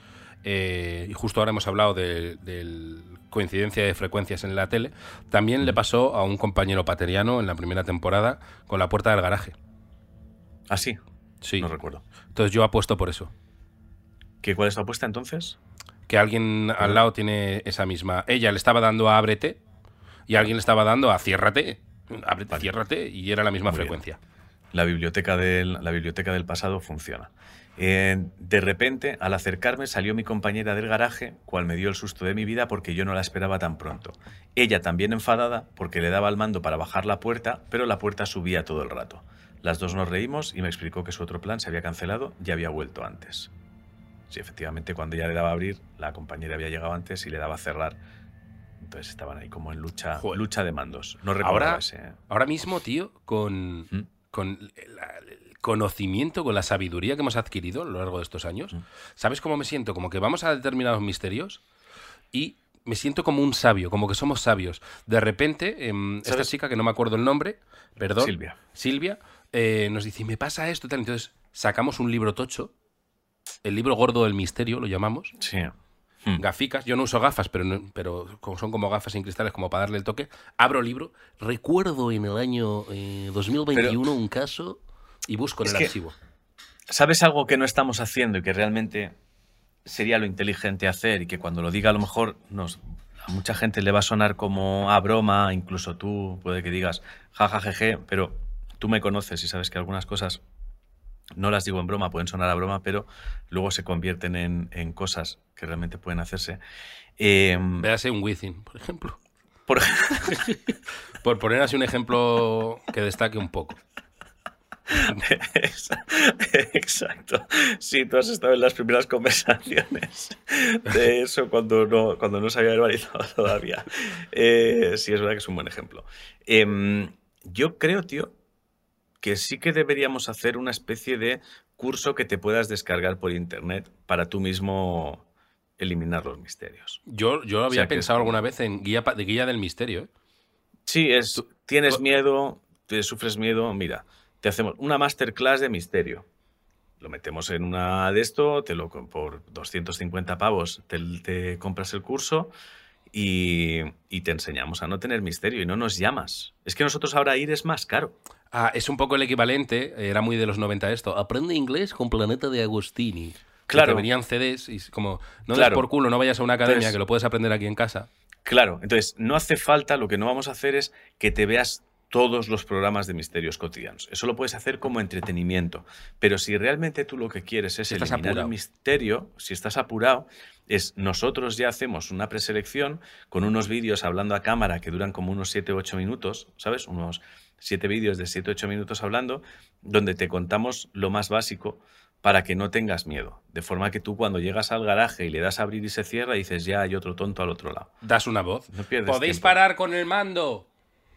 Speaker 2: eh, y justo ahora hemos hablado de, del coincidencia de frecuencias en la tele. También le pasó a un compañero pateriano en la primera temporada con la puerta del garaje.
Speaker 1: Ah, sí.
Speaker 2: Sí.
Speaker 1: No recuerdo.
Speaker 2: Entonces yo apuesto por eso.
Speaker 1: ¿Qué, ¿Cuál es tu apuesta entonces?
Speaker 2: Que alguien al lado tiene esa misma. Ella le estaba dando a ábrete y alguien le estaba dando a ciérrate. Ábrete,
Speaker 1: Vale.
Speaker 2: ciérrate y era la misma
Speaker 1: Muy bien.
Speaker 2: frecuencia.
Speaker 1: La biblioteca del, la biblioteca del pasado funciona. Eh, de repente, al acercarme, salió mi compañera del garaje, cual me dio el susto de mi vida porque yo no la esperaba tan pronto. Ella también enfadada porque le daba al mando para bajar la puerta, pero la puerta subía todo el rato. Las dos nos reímos y me explicó que su otro plan se había cancelado y había vuelto antes. Sí, efectivamente, cuando ella le daba a abrir, la compañera había llegado antes y le daba a cerrar. Entonces estaban ahí como en lucha,
Speaker 2: Joder.
Speaker 1: lucha de mandos. No
Speaker 2: Ahora,
Speaker 1: ese. ¿eh?
Speaker 2: ahora mismo, tío, con,
Speaker 1: ¿Mm?
Speaker 2: con la- el conocimiento, con la sabiduría que hemos adquirido a lo largo de estos años. ¿sabes cómo me siento? Como que vamos a determinados misterios y me siento como un sabio, como que somos sabios. De repente, em, esta chica, que no me acuerdo el nombre, perdón,
Speaker 1: Silvia.
Speaker 2: Silvia, eh, nos dice, me pasa esto, tal. Entonces sacamos un libro tocho, el libro gordo del misterio, lo llamamos,
Speaker 1: Sí. Mm.
Speaker 2: gaficas. Yo no uso gafas, pero, no- pero son como gafas sin cristales, como para darle el toque. Abro libro, recuerdo en el año eh, 2021 un caso y busco en
Speaker 1: Es
Speaker 2: el
Speaker 1: que-
Speaker 2: archivo.
Speaker 1: ¿Sabes algo que no estamos haciendo y que realmente sería lo inteligente hacer y que cuando lo diga a lo mejor nos, a mucha gente le va a sonar como a broma, incluso tú puede que digas jajajeje, pero tú me conoces y sabes que algunas cosas no las digo en broma, pueden sonar a broma, pero luego se convierten en, en cosas que realmente pueden hacerse. Eh,
Speaker 2: Véase un Within, por ejemplo.
Speaker 1: por, (laughs)
Speaker 2: Por poner así un ejemplo que destaque un poco. (laughs)
Speaker 1: Exacto. Sí, tú has estado en las primeras conversaciones de eso cuando no, cuando no se había verbalizado (laughs) todavía. Eh, sí, es verdad que es un buen ejemplo. Em, yo creo, tío, que sí que deberíamos hacer una especie de curso que te puedas descargar por internet para tú mismo eliminar los misterios.
Speaker 2: Yo, yo había
Speaker 1: sea que-
Speaker 2: pensado alguna vez en guía, de guía del misterio. ¿eh?
Speaker 1: Sí, es, tienes miedo, te sufres miedo, mira, te hacemos una masterclass de misterio. Lo metemos en una de esto, te lo por 250 pavos te, te compras el curso y, y te enseñamos a no tener misterio y no nos llamas. Es que nosotros ahora ir es más caro.
Speaker 2: Ah, es un poco el equivalente, era muy de los 90 esto. Aprende inglés con Planeta de Agostini. Que
Speaker 1: Claro.
Speaker 2: te venían CDs y como, no des
Speaker 1: Claro.
Speaker 2: por culo, no vayas a una academia
Speaker 1: Entonces-
Speaker 2: que lo puedes aprender aquí en casa.
Speaker 1: Claro, entonces no hace falta, lo que no vamos a hacer es que te veas todos los programas de misterios cotidianos. Eso lo puedes hacer como entretenimiento. Pero si realmente tú lo que quieres es
Speaker 2: Si
Speaker 1: eliminar el misterio, si estás apurado, es nosotros ya hacemos una preselección con unos vídeos hablando a cámara que duran como unos 7 o 8 minutos, ¿sabes? Unos 7 vídeos de 7 o 8 minutos hablando, donde te contamos lo más básico para que no tengas miedo. De forma que tú cuando llegas al garaje y le das a abrir y se cierra, dices, ya hay otro tonto al otro lado.
Speaker 2: Das una voz.
Speaker 1: No pierdes
Speaker 2: Podéis
Speaker 1: tiempo.
Speaker 2: parar con el mando.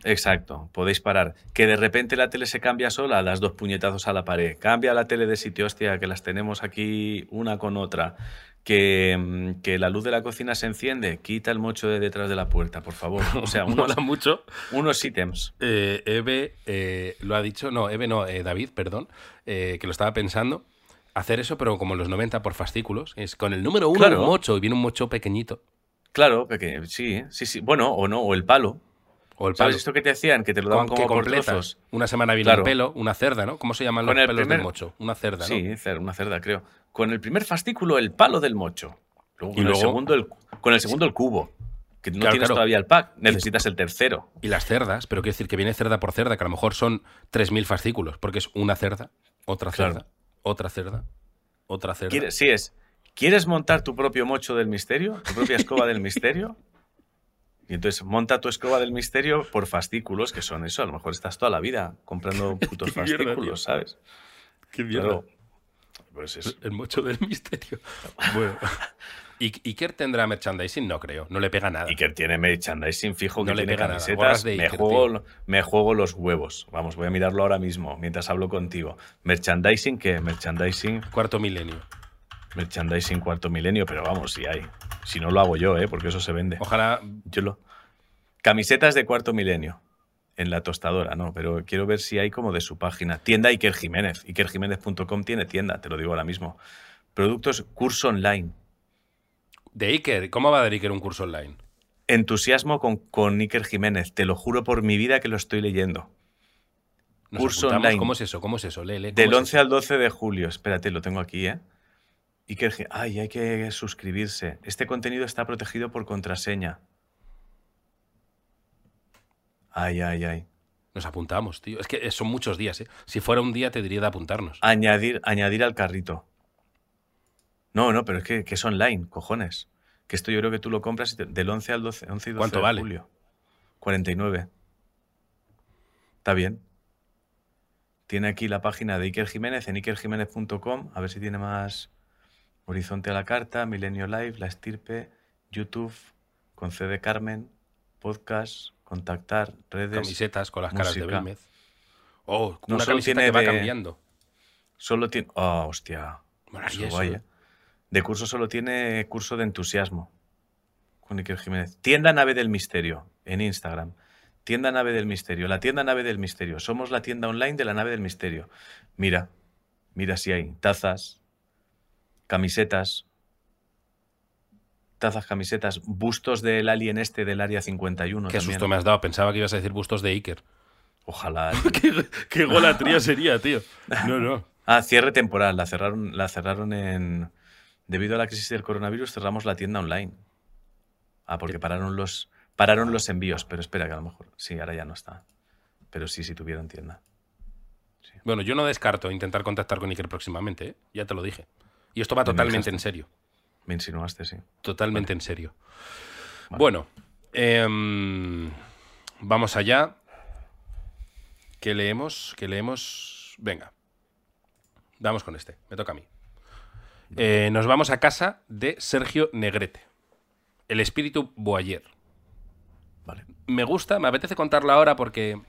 Speaker 1: Exacto, podéis parar. Que de repente la tele se cambia sola, das dos puñetazos a la pared. Cambia la tele de sitio, hostia, que las tenemos aquí una con otra. Que, mm, que la luz de la cocina se enciende, quita el mocho de detrás de la puerta, por favor. O sea, (laughs) unos,
Speaker 2: mucho.
Speaker 1: unos ítems.
Speaker 2: Eh, Eve eh, lo ha dicho, no, Eve no, eh, David, perdón, que lo estaba pensando. Hacer eso, pero como en los 90 por fascículos. Es con el número uno
Speaker 1: Claro.
Speaker 2: un mocho y viene un mocho pequeñito.
Speaker 1: Claro, que, sí, sí, sí. Bueno, o no, o el palo.
Speaker 2: O el
Speaker 1: ¿Sabes
Speaker 2: palo.
Speaker 1: esto que te hacían? Que te lo daban
Speaker 2: Con-
Speaker 1: como.
Speaker 2: Una semana viene
Speaker 1: Claro.
Speaker 2: un pelo, una cerda, ¿no? ¿Cómo se llaman los
Speaker 1: Con
Speaker 2: pelos
Speaker 1: primer-
Speaker 2: del mocho? Una cerda, ¿no?
Speaker 1: Sí, una cerda, creo. Con el primer fascículo, el palo del mocho. Luego,
Speaker 2: Y
Speaker 1: con,
Speaker 2: luego-
Speaker 1: el segundo, el, con el segundo, el cubo. Que no
Speaker 2: Claro,
Speaker 1: tienes
Speaker 2: claro.
Speaker 1: todavía el pack, necesitas el tercero.
Speaker 2: Y las cerdas, pero quiero decir que viene cerda por cerda, que a lo mejor son 3.000 fascículos, porque es una cerda, otra cerda, otra cerda, otra cerda.
Speaker 1: ¿Quieres, sí, es. ¿Quieres montar tu propio mocho del misterio? ¿Tu propia escoba del misterio? (laughs) Y entonces monta tu escoba del misterio por fascículos, que son eso. A lo mejor estás toda la vida comprando (laughs) putos
Speaker 2: mierda,
Speaker 1: fascículos. ¿sabes?
Speaker 2: Qué
Speaker 1: Claro. Pues es...
Speaker 2: El mocho del misterio. (laughs) Bueno. ¿Y Iker tendrá merchandising? No creo. No le pega nada.
Speaker 1: Iker tiene merchandising fijo
Speaker 2: No
Speaker 1: que
Speaker 2: le
Speaker 1: tiene
Speaker 2: pega nada.
Speaker 1: camisetas.
Speaker 2: De
Speaker 1: me, juego, me juego los huevos. Vamos, voy a mirarlo ahora mismo mientras hablo contigo. Merchandising, ¿qué? Merchandising,
Speaker 2: Cuarto milenio.
Speaker 1: Merchandising cuarto milenio, pero vamos, si hay. Si no lo hago yo, ¿eh? Porque eso se vende.
Speaker 2: Ojalá.
Speaker 1: Yo lo... Camisetas de cuarto milenio. En la tostadora, no, pero quiero ver si hay como de su página. Tienda Iker Jiménez. IkerJiménez.com tiene tienda, te lo digo ahora mismo. Productos, curso online.
Speaker 2: De Iker. ¿Cómo va a dar Iker un curso online?
Speaker 1: Entusiasmo con, con Iker Jiménez. Te lo juro por mi vida que lo estoy leyendo.
Speaker 2: Nos
Speaker 1: Curso online.
Speaker 2: ¿Cómo es eso? ¿Cómo es eso? Lee, lee, ¿cómo
Speaker 1: Del
Speaker 2: es
Speaker 1: 11
Speaker 2: eso?
Speaker 1: al 12 de julio. Espérate, lo tengo aquí, ¿eh? Iker Ay, hay que suscribirse. Este contenido está protegido por contraseña. Ay, ay, ay.
Speaker 2: Nos apuntamos, tío. Es que son muchos días, ¿eh? Si fuera un día te diría de apuntarnos.
Speaker 1: Añadir, añadir al carrito. No, no, pero es que, que es online, cojones. Que esto yo creo que tú lo compras y te- del 11 al 12, 11 y 12
Speaker 2: ¿Cuánto
Speaker 1: de
Speaker 2: vale?
Speaker 1: julio. 49. Está bien. Tiene aquí la página de Iker Jiménez en ikerjiménez.com. A ver si tiene más Horizonte a la carta, Milenio Live, La Estirpe, YouTube, Concede Carmen, podcast, contactar, redes.
Speaker 2: Camisetas con las caras de. Belmez. Oh,
Speaker 1: No,
Speaker 2: una
Speaker 1: solo
Speaker 2: camiseta
Speaker 1: tiene
Speaker 2: que va
Speaker 1: de-
Speaker 2: cambiando.
Speaker 1: Solo tiene. Oh, hostia. Eso guay,
Speaker 2: eso,
Speaker 1: ¿eh? De curso solo tiene curso de entusiasmo. Con Iker Jiménez. Tienda Nave del Misterio en Instagram. Tienda Nave del Misterio. La tienda Nave del Misterio. Somos la tienda online de la Nave del Misterio. Mira, mira si hay tazas, camisetas, tazas, camisetas, bustos del alien este del área 51.
Speaker 2: Qué
Speaker 1: también.
Speaker 2: susto me has dado. Pensaba que ibas a decir bustos de Iker.
Speaker 1: Ojalá. (laughs)
Speaker 2: qué, qué golatría sería, tío. No, no. (laughs)
Speaker 1: Ah, cierre temporal. La cerraron, la cerraron en. Debido a la crisis del coronavirus, cerramos la tienda online. Ah, porque pararon los, pararon los envíos. Pero espera, que a lo mejor. Sí, ahora ya no está. Pero sí, sí tuvieron tienda.
Speaker 2: Bueno, yo no descarto intentar contactar con Iker próximamente, ¿eh? Ya te lo dije. Y esto va
Speaker 1: Me
Speaker 2: totalmente en serio.
Speaker 1: Me insinuaste, sí.
Speaker 2: Totalmente en serio.
Speaker 1: Vale.
Speaker 2: Bueno, em, vamos allá. ¿Qué leemos? ¿Qué leemos? Venga. Vamos con este. Me toca a mí. Eh, nos vamos a casa de Sergio Negrete. El espíritu Boyer.
Speaker 1: Vale.
Speaker 2: Me gusta, me apetece contarlo ahora porque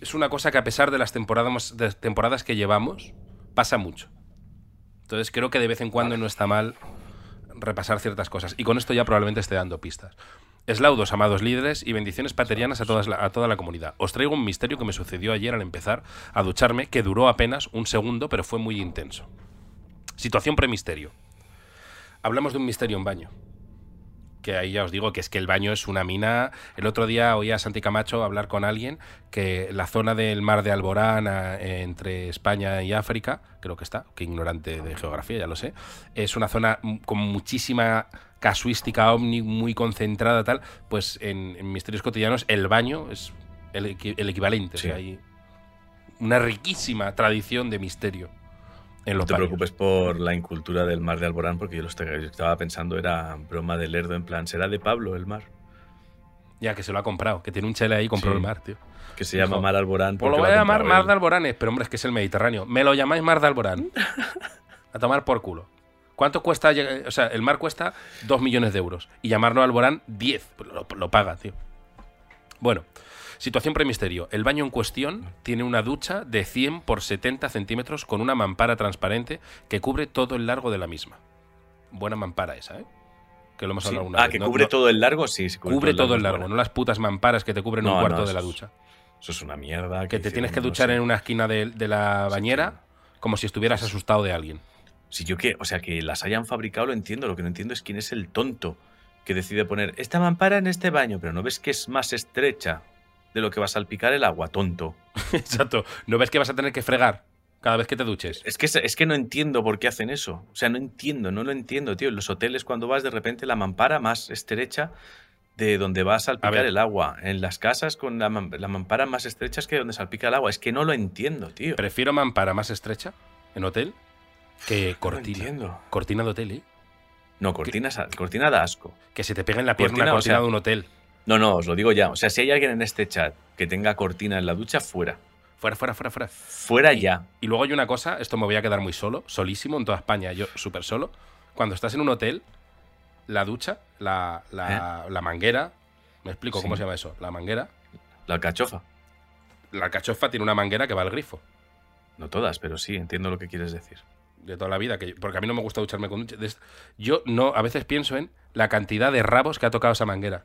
Speaker 2: es una cosa que a pesar de las temporadas, de temporadas que llevamos, pasa mucho. Entonces creo que de vez en cuando no está mal repasar ciertas cosas. Y con esto ya probablemente esté dando pistas. Eslaudos, amados líderes, y bendiciones paterianas a, todas la- a toda la comunidad. Os traigo un misterio que me sucedió ayer al empezar a ducharme, que duró apenas un segundo, pero fue muy intenso. Situación premisterio. Hablamos de un misterio en baño. Que ahí ya os digo que es que el baño es una mina. El otro día oí a Santi Camacho hablar con alguien que la zona del mar de Alborán entre España y África, creo que está, que ignorante de geografía, ya lo sé, es una zona con muchísima casuística ovni, muy concentrada, tal. Pues en, en Misterios Cotidianos el baño es el, el equivalente.
Speaker 1: Sí.
Speaker 2: O sea, hay una riquísima tradición de misterio en
Speaker 1: No te
Speaker 2: baños.
Speaker 1: preocupes por la incultura del mar de Alborán, porque yo lo estaba, pensando, era broma de lerdo, en plan, será de Pablo el mar.
Speaker 2: Ya, que se lo ha comprado, que tiene un chele ahí y compró
Speaker 1: Sí.
Speaker 2: el mar, tío.
Speaker 1: Que se llama Mar Alborán.
Speaker 2: Pues lo voy a llamar Mar de Alboranes, pero hombre, es que es el Mediterráneo. Me lo llamáis Mar de Alborán. A tomar por culo. ¿Cuánto cuesta? O sea, el mar cuesta 2 millones de euros. Y llamarlo Alborán, 10. Pues Lo, lo paga, tío. Bueno, situación premisterio. El baño en cuestión tiene una ducha de 100 por 70 centímetros con una mampara transparente que cubre todo el largo de la misma. Buena mampara esa, ¿eh? Que lo hemos
Speaker 1: Sí.
Speaker 2: hablado una
Speaker 1: Ah,
Speaker 2: vez.
Speaker 1: que
Speaker 2: No-
Speaker 1: cubre
Speaker 2: no-
Speaker 1: todo el largo, sí. sí,
Speaker 2: Cubre todo el largo, no las putas mamparas que te cubren
Speaker 1: No,
Speaker 2: un cuarto de la ducha.
Speaker 1: Eso es una mierda.
Speaker 2: Que te tienes que duchar
Speaker 1: sé.
Speaker 2: en una esquina de, de la bañera como si estuvieras asustado de alguien.
Speaker 1: Si yo que, o sea, que las hayan fabricado lo entiendo, lo que no entiendo es quién es el tonto que decide poner esta mampara en este baño, pero no ves que es más estrecha de lo que va a salpicar el agua, tonto. (laughs)
Speaker 2: Exacto. ¿No ves que vas a tener que fregar cada vez que te duches?
Speaker 1: Es que, es que no entiendo por qué hacen eso. O sea, no entiendo, no lo entiendo, tío. En los hoteles cuando vas de repente la mampara más estrecha de donde va a salpicar el agua. En las casas con la, mam- la mampara más estrecha es que donde salpica el agua. Es que no lo entiendo, tío.
Speaker 2: Prefiero mampara más estrecha en hotel que
Speaker 1: No
Speaker 2: cortina.
Speaker 1: entiendo.
Speaker 2: cortina de hotel, ¿eh?
Speaker 1: No, cortina, cortina da asco.
Speaker 2: Que se te pegue en la pierna
Speaker 1: Cortina,
Speaker 2: una
Speaker 1: o
Speaker 2: cortina
Speaker 1: sea-
Speaker 2: de un hotel.
Speaker 1: No, no, os lo digo ya. O sea, si hay alguien en este chat que tenga cortina en la ducha, fuera.
Speaker 2: Fuera, fuera, fuera, fuera.
Speaker 1: Fuera ya.
Speaker 2: Y luego hay una cosa, esto me voy a quedar muy solo, solísimo en toda España, yo súper solo. Cuando estás en un hotel, la ducha, la, la, la manguera, me explico cómo se llama eso, la manguera,
Speaker 1: La alcachofa.
Speaker 2: la alcachofa tiene una manguera que va al grifo.
Speaker 1: No todas, pero sí, entiendo lo que quieres decir.
Speaker 2: de toda la vida, que, porque a mí no me gusta ducharme con ducha. Yo no, a veces pienso en la cantidad de rabos que ha tocado esa manguera.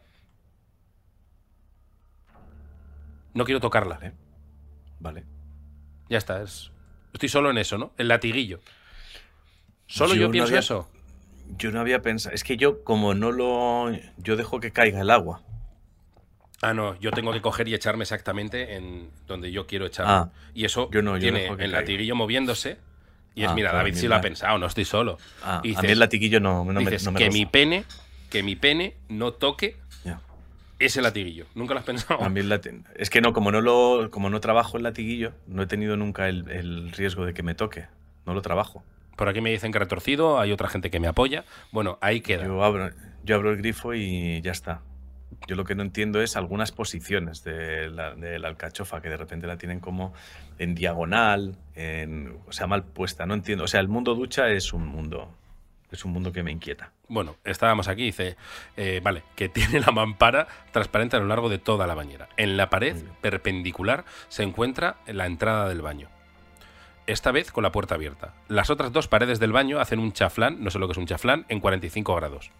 Speaker 2: No quiero tocarla.
Speaker 1: Vale. Vale.
Speaker 2: Ya está, es... estoy solo en eso, ¿no? El latiguillo. Solo yo,
Speaker 1: Yo no
Speaker 2: pienso
Speaker 1: había-
Speaker 2: eso.
Speaker 1: Yo no había pensado. Es que yo, como no lo. Yo dejo que caiga el agua.
Speaker 2: Ah, no, yo tengo que coger y echarme exactamente en donde yo quiero echarme.
Speaker 1: Ah,
Speaker 2: y eso
Speaker 1: yo no, yo
Speaker 2: tiene el latiguillo moviéndose. Y es,
Speaker 1: Ah,
Speaker 2: mira, David sí lo ha pensado, no estoy solo.
Speaker 1: Ah,
Speaker 2: Y
Speaker 1: a mí el latiguillo no, no me,
Speaker 2: Dices
Speaker 1: no me
Speaker 2: que mi pene, que mi pene no toque
Speaker 1: Ya.
Speaker 2: Ese latiguillo. ¿Nunca lo has pensado?
Speaker 1: A mí el lati- Es que no, como no lo, como no trabajo el latiguillo, no he tenido nunca el, el riesgo de que me toque. No lo trabajo.
Speaker 2: Por aquí me dicen que retorcido, hay otra gente que me apoya. Bueno, ahí queda.
Speaker 1: Yo abro, yo abro el grifo y ya está. Yo lo que no entiendo es algunas posiciones de la, de la alcachofa que de repente la tienen como en diagonal, en, o sea, mal puesta. No entiendo. O sea, el mundo ducha es un mundo, es un mundo que me inquieta.
Speaker 2: Bueno, estábamos aquí, dice, eh, vale, que tiene la mampara transparente a lo largo de toda la bañera. En la pared perpendicular se encuentra la entrada del baño. Esta vez con la puerta abierta. Las otras dos paredes del baño hacen un chaflán, no sé lo que es un chaflán, en 45 grados.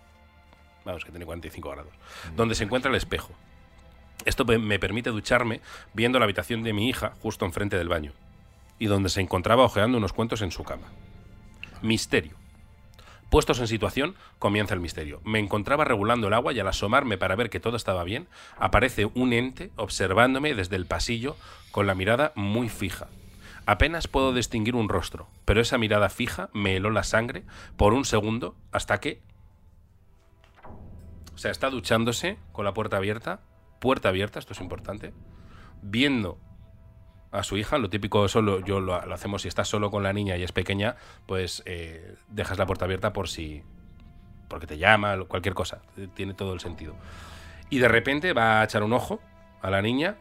Speaker 2: Vamos, que tiene 45 grados. Donde se encuentra el espejo. Esto me permite ducharme viendo la habitación de mi hija justo enfrente del baño. Y donde se encontraba hojeando unos cuentos en su cama. Misterio. Puestos en situación, comienza el misterio. Me encontraba regulando el agua y al asomarme para ver que todo estaba bien, aparece un ente observándome desde el pasillo con la mirada muy fija. Apenas puedo distinguir un rostro, pero esa mirada fija me heló la sangre por un segundo hasta que... O sea, está duchándose con la puerta abierta, puerta abierta, esto es importante, viendo a su hija, lo típico solo, yo lo, lo hacemos si estás solo con la niña y es pequeña, pues eh, dejas la puerta abierta por si, porque te llama, cualquier cosa, eh, tiene todo el sentido. Y de repente va a echar un ojo a la niña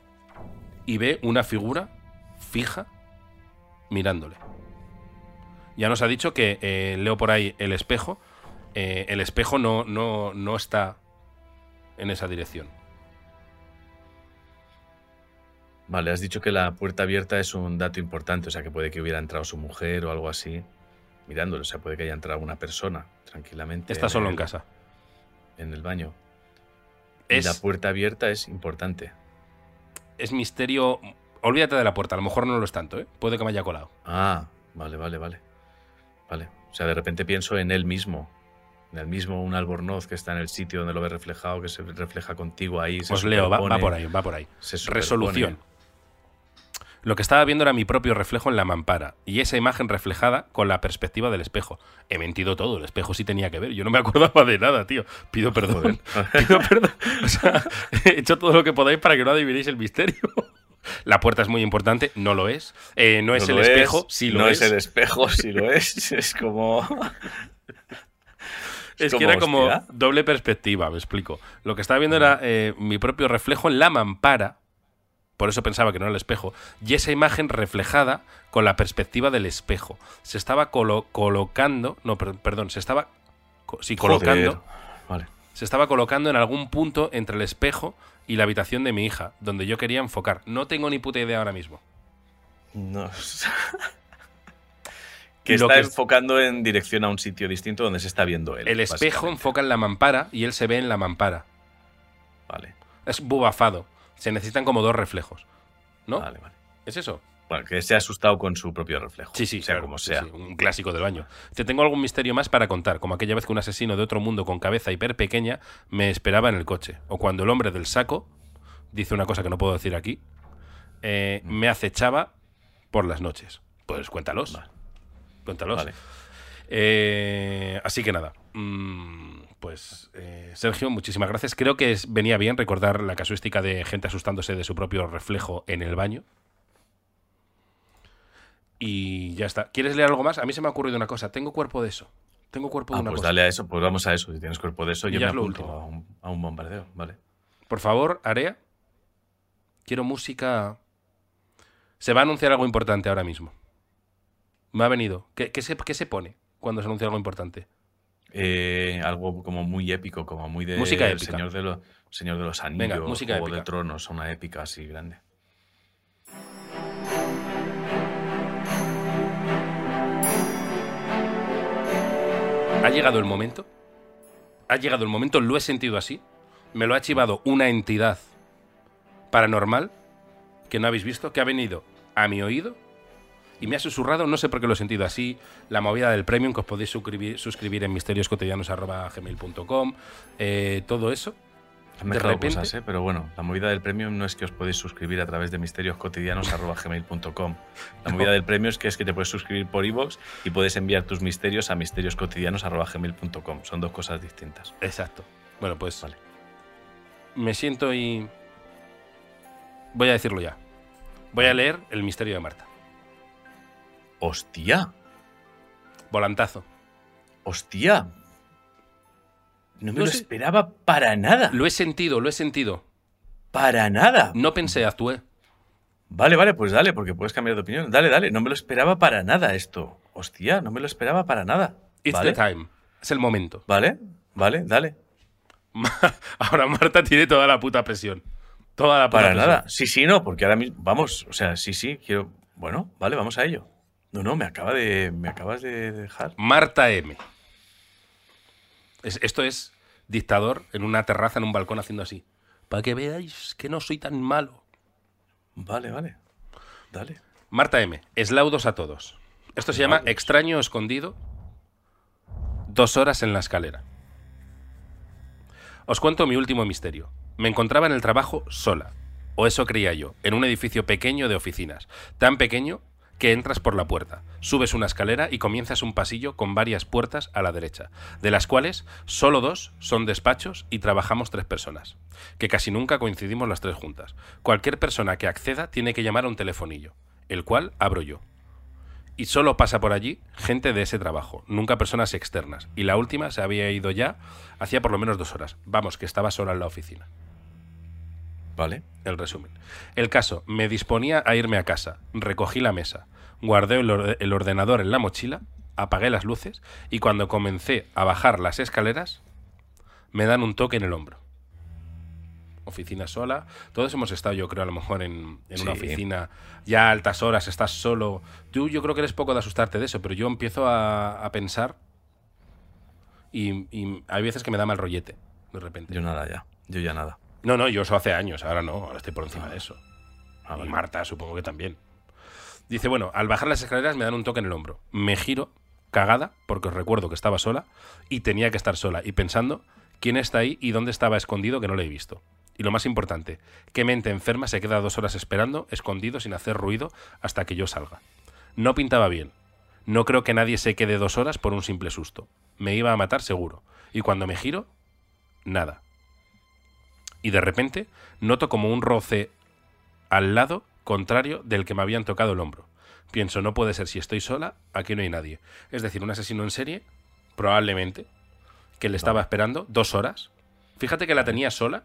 Speaker 2: y ve una figura fija mirándole. Ya nos ha dicho que eh, leo por ahí el espejo, el espejo no, no, no está en esa dirección.
Speaker 1: Vale, has dicho que la puerta abierta es un dato importante, o sea, que puede que hubiera entrado su mujer o algo así, mirándolo, o sea, puede que haya entrado una persona tranquilamente.
Speaker 2: Está solo en casa.
Speaker 1: En el baño.
Speaker 2: Es-
Speaker 1: Y la puerta abierta es importante.
Speaker 2: es misterio. Olvídate de la puerta, a lo mejor no lo es tanto, ¿eh? Puede que me haya colado.
Speaker 1: Ah, vale, vale, vale. Vale. O sea, de repente pienso en él mismo. En el mismo un albornoz que está en el sitio donde lo ves reflejado, que se refleja contigo ahí.
Speaker 2: Pues leo, va, va por ahí, va por ahí.
Speaker 1: se.
Speaker 2: Resolución. Lo que estaba viendo era mi propio reflejo en la mampara y esa imagen reflejada con la perspectiva del espejo. He mentido todo, el espejo sí tenía que ver. Yo no me acordaba de nada, tío. Pido perdón. (laughs) Pido perdón. O sea, he hecho todo lo que podáis para que no adivinéis el misterio. (laughs) La puerta es muy importante, no lo es. Eh, no es
Speaker 1: No
Speaker 2: el espejo, sí lo
Speaker 1: no
Speaker 2: es.
Speaker 1: es el espejo, sí lo es. (laughs) Es como.
Speaker 2: Es
Speaker 1: como,
Speaker 2: que era como
Speaker 1: hostia.
Speaker 2: doble perspectiva, me explico. Lo que estaba viendo era eh, mi propio reflejo en la mampara, por eso pensaba que no era el espejo, y esa imagen reflejada con la perspectiva del espejo. Se estaba colo- colocando, no, per- perdón, se estaba, co- sí, colocando.
Speaker 1: Vale.
Speaker 2: se estaba colocando en algún punto entre el espejo y la habitación de mi hija, donde yo quería enfocar. No tengo ni puta idea ahora mismo.
Speaker 1: No. (laughs) que está
Speaker 2: que-
Speaker 1: enfocando en dirección a un sitio distinto donde se está viendo él.
Speaker 2: El espejo enfoca en la mampara y él se ve en la mampara.
Speaker 1: Vale.
Speaker 2: Es bubafado. Se necesitan como dos reflejos. ¿no?
Speaker 1: Vale, vale.
Speaker 2: ¿Es eso?
Speaker 1: Bueno, que se ha asustado con su propio reflejo.
Speaker 2: Sí, sí,
Speaker 1: sea
Speaker 2: claro,
Speaker 1: como sea.
Speaker 2: sí, un clásico del baño. Te tengo algún misterio más para contar, como aquella vez que un asesino de otro mundo con cabeza hiper pequeña me esperaba en el coche, o cuando el hombre del saco dice una cosa que no puedo decir aquí, eh,
Speaker 1: Mm.
Speaker 2: me acechaba por las noches. Pues cuéntalos.
Speaker 1: Vale.
Speaker 2: Cuéntalos.
Speaker 1: Vale.
Speaker 2: Eh, así que nada. mm, pues eh, Sergio, muchísimas gracias. Creo que es- venía bien recordar la casuística de gente asustándose de su propio reflejo en el baño. Y ya está. ¿Quieres leer algo más? A mí se me ha ocurrido una cosa. Tengo cuerpo de eso. Tengo cuerpo de
Speaker 1: Ah,
Speaker 2: una
Speaker 1: pues
Speaker 2: cosa.
Speaker 1: dale a eso, pues vamos a eso. Si tienes cuerpo de eso,
Speaker 2: Y
Speaker 1: yo me
Speaker 2: es lo
Speaker 1: apunto
Speaker 2: último.
Speaker 1: a un, a un bombardeo. Vale.
Speaker 2: Por favor, Area. Quiero música. Se va a anunciar algo importante ahora mismo. Me ha venido. ¿Qué, qué se, qué se pone cuando se anuncia algo importante?
Speaker 1: Eh, algo como muy épico, como muy de
Speaker 2: Música épica.
Speaker 1: Señor de, los Señor de los Anillos,
Speaker 2: Venga, música
Speaker 1: Juego
Speaker 2: épica.
Speaker 1: de Tronos, una épica así grande.
Speaker 2: Ha llegado el momento. Ha llegado el momento, lo he sentido así. Me lo ha chivado una entidad paranormal que no habéis visto, que ha venido a mi oído y me ha susurrado, no sé por qué lo he sentido así, la movida del premium que os podéis suscribir, suscribir en misterioscotidianos.gmail.com, eh, todo eso.
Speaker 1: Han
Speaker 2: De repente-
Speaker 1: cosas, ¿eh? pero bueno, la movida del premium no es que os podéis suscribir a través de misterioscotidianos.gmail.com. La
Speaker 2: No.
Speaker 1: movida del premium es que es que te puedes suscribir por iVoox y puedes enviar tus misterios a misterioscotidianos.gmail.com. Son dos cosas distintas.
Speaker 2: Exacto. Bueno, pues
Speaker 1: Vale.
Speaker 2: me siento y... Voy a decirlo ya. Voy a leer El misterio de Marta.
Speaker 1: ¡Hostia!
Speaker 2: Volantazo.
Speaker 1: ¡Hostia! No me
Speaker 2: No
Speaker 1: lo
Speaker 2: sé.
Speaker 1: esperaba para nada.
Speaker 2: Lo he sentido, lo he sentido.
Speaker 1: Para nada.
Speaker 2: No pensé, actué.
Speaker 1: Vale, vale, pues dale, porque puedes cambiar de opinión. Dale, dale. No me lo esperaba para nada esto. Hostia, no me lo esperaba para nada.
Speaker 2: It's
Speaker 1: ¿Vale?
Speaker 2: the time. Es el momento.
Speaker 1: Vale, vale, dale. (laughs)
Speaker 2: Ahora Marta tiene toda la puta presión. Toda la puta
Speaker 1: Para
Speaker 2: presión.
Speaker 1: nada. Sí, sí, no, porque ahora mismo. Vamos, o sea, sí, sí, quiero. Bueno, vale, vamos a ello. No, no, me acaba de. Me acabas de dejar.
Speaker 2: Marta M. Es- esto es dictador en una terraza, en un balcón, haciendo así. Para que veáis que no soy tan malo.
Speaker 1: Vale, vale. Dale.
Speaker 2: Marta M. Eslaudos a todos. Esto se llama extraño escondido. Dos horas en la escalera. Os cuento mi último misterio. Me encontraba en el trabajo sola, o eso creía yo, en un edificio pequeño de oficinas, tan pequeño que entras por la puerta, subes una escalera y comienzas un pasillo con varias puertas a la derecha, de las cuales solo dos son despachos y trabajamos tres personas, que casi nunca coincidimos las tres juntas. Cualquier persona que acceda tiene que llamar a un telefonillo, el cual abro yo. Y solo pasa por allí gente de ese trabajo, nunca personas externas. Y la última se había ido ya hacía por lo menos dos horas. Vamos, que estaba sola en la oficina.
Speaker 1: Vale.
Speaker 2: El resumen. El caso, me disponía a irme a casa, recogí la mesa, guardé el, orde- el ordenador en la mochila, apagué las luces y cuando comencé a bajar las escaleras, me dan un toque en el hombro. Oficina sola. Todos hemos estado, yo creo, a lo mejor en, en una oficina ya a altas horas, estás solo. Tú, yo creo que eres poco de asustarte de eso, pero yo empiezo a, a pensar y, y hay veces que me da mal rollete, de repente.
Speaker 1: Yo nada ya. Yo ya nada.
Speaker 2: No, no, yo eso hace años, ahora no, ahora estoy por encima de eso.
Speaker 1: Ah,
Speaker 2: y. Marta, supongo que también. Dice, bueno, al bajar las escaleras me dan un toque en el hombro. Me giro, cagada, porque os recuerdo que estaba sola y tenía que estar sola. Y pensando quién está ahí y dónde estaba escondido que no le he visto. Y lo más importante, qué mente enferma se queda dos horas esperando, escondido, sin hacer ruido, hasta que yo salga. No pintaba bien. No creo que nadie se quede dos horas por un simple susto. Me iba a matar seguro. Y cuando me giro, nada. Y de repente noto como un roce al lado contrario del que me habían tocado el hombro. Pienso, no puede ser si estoy sola, aquí no hay nadie. Es decir, un asesino en serie, probablemente, que le estaba esperando dos horas. Fíjate que la tenía sola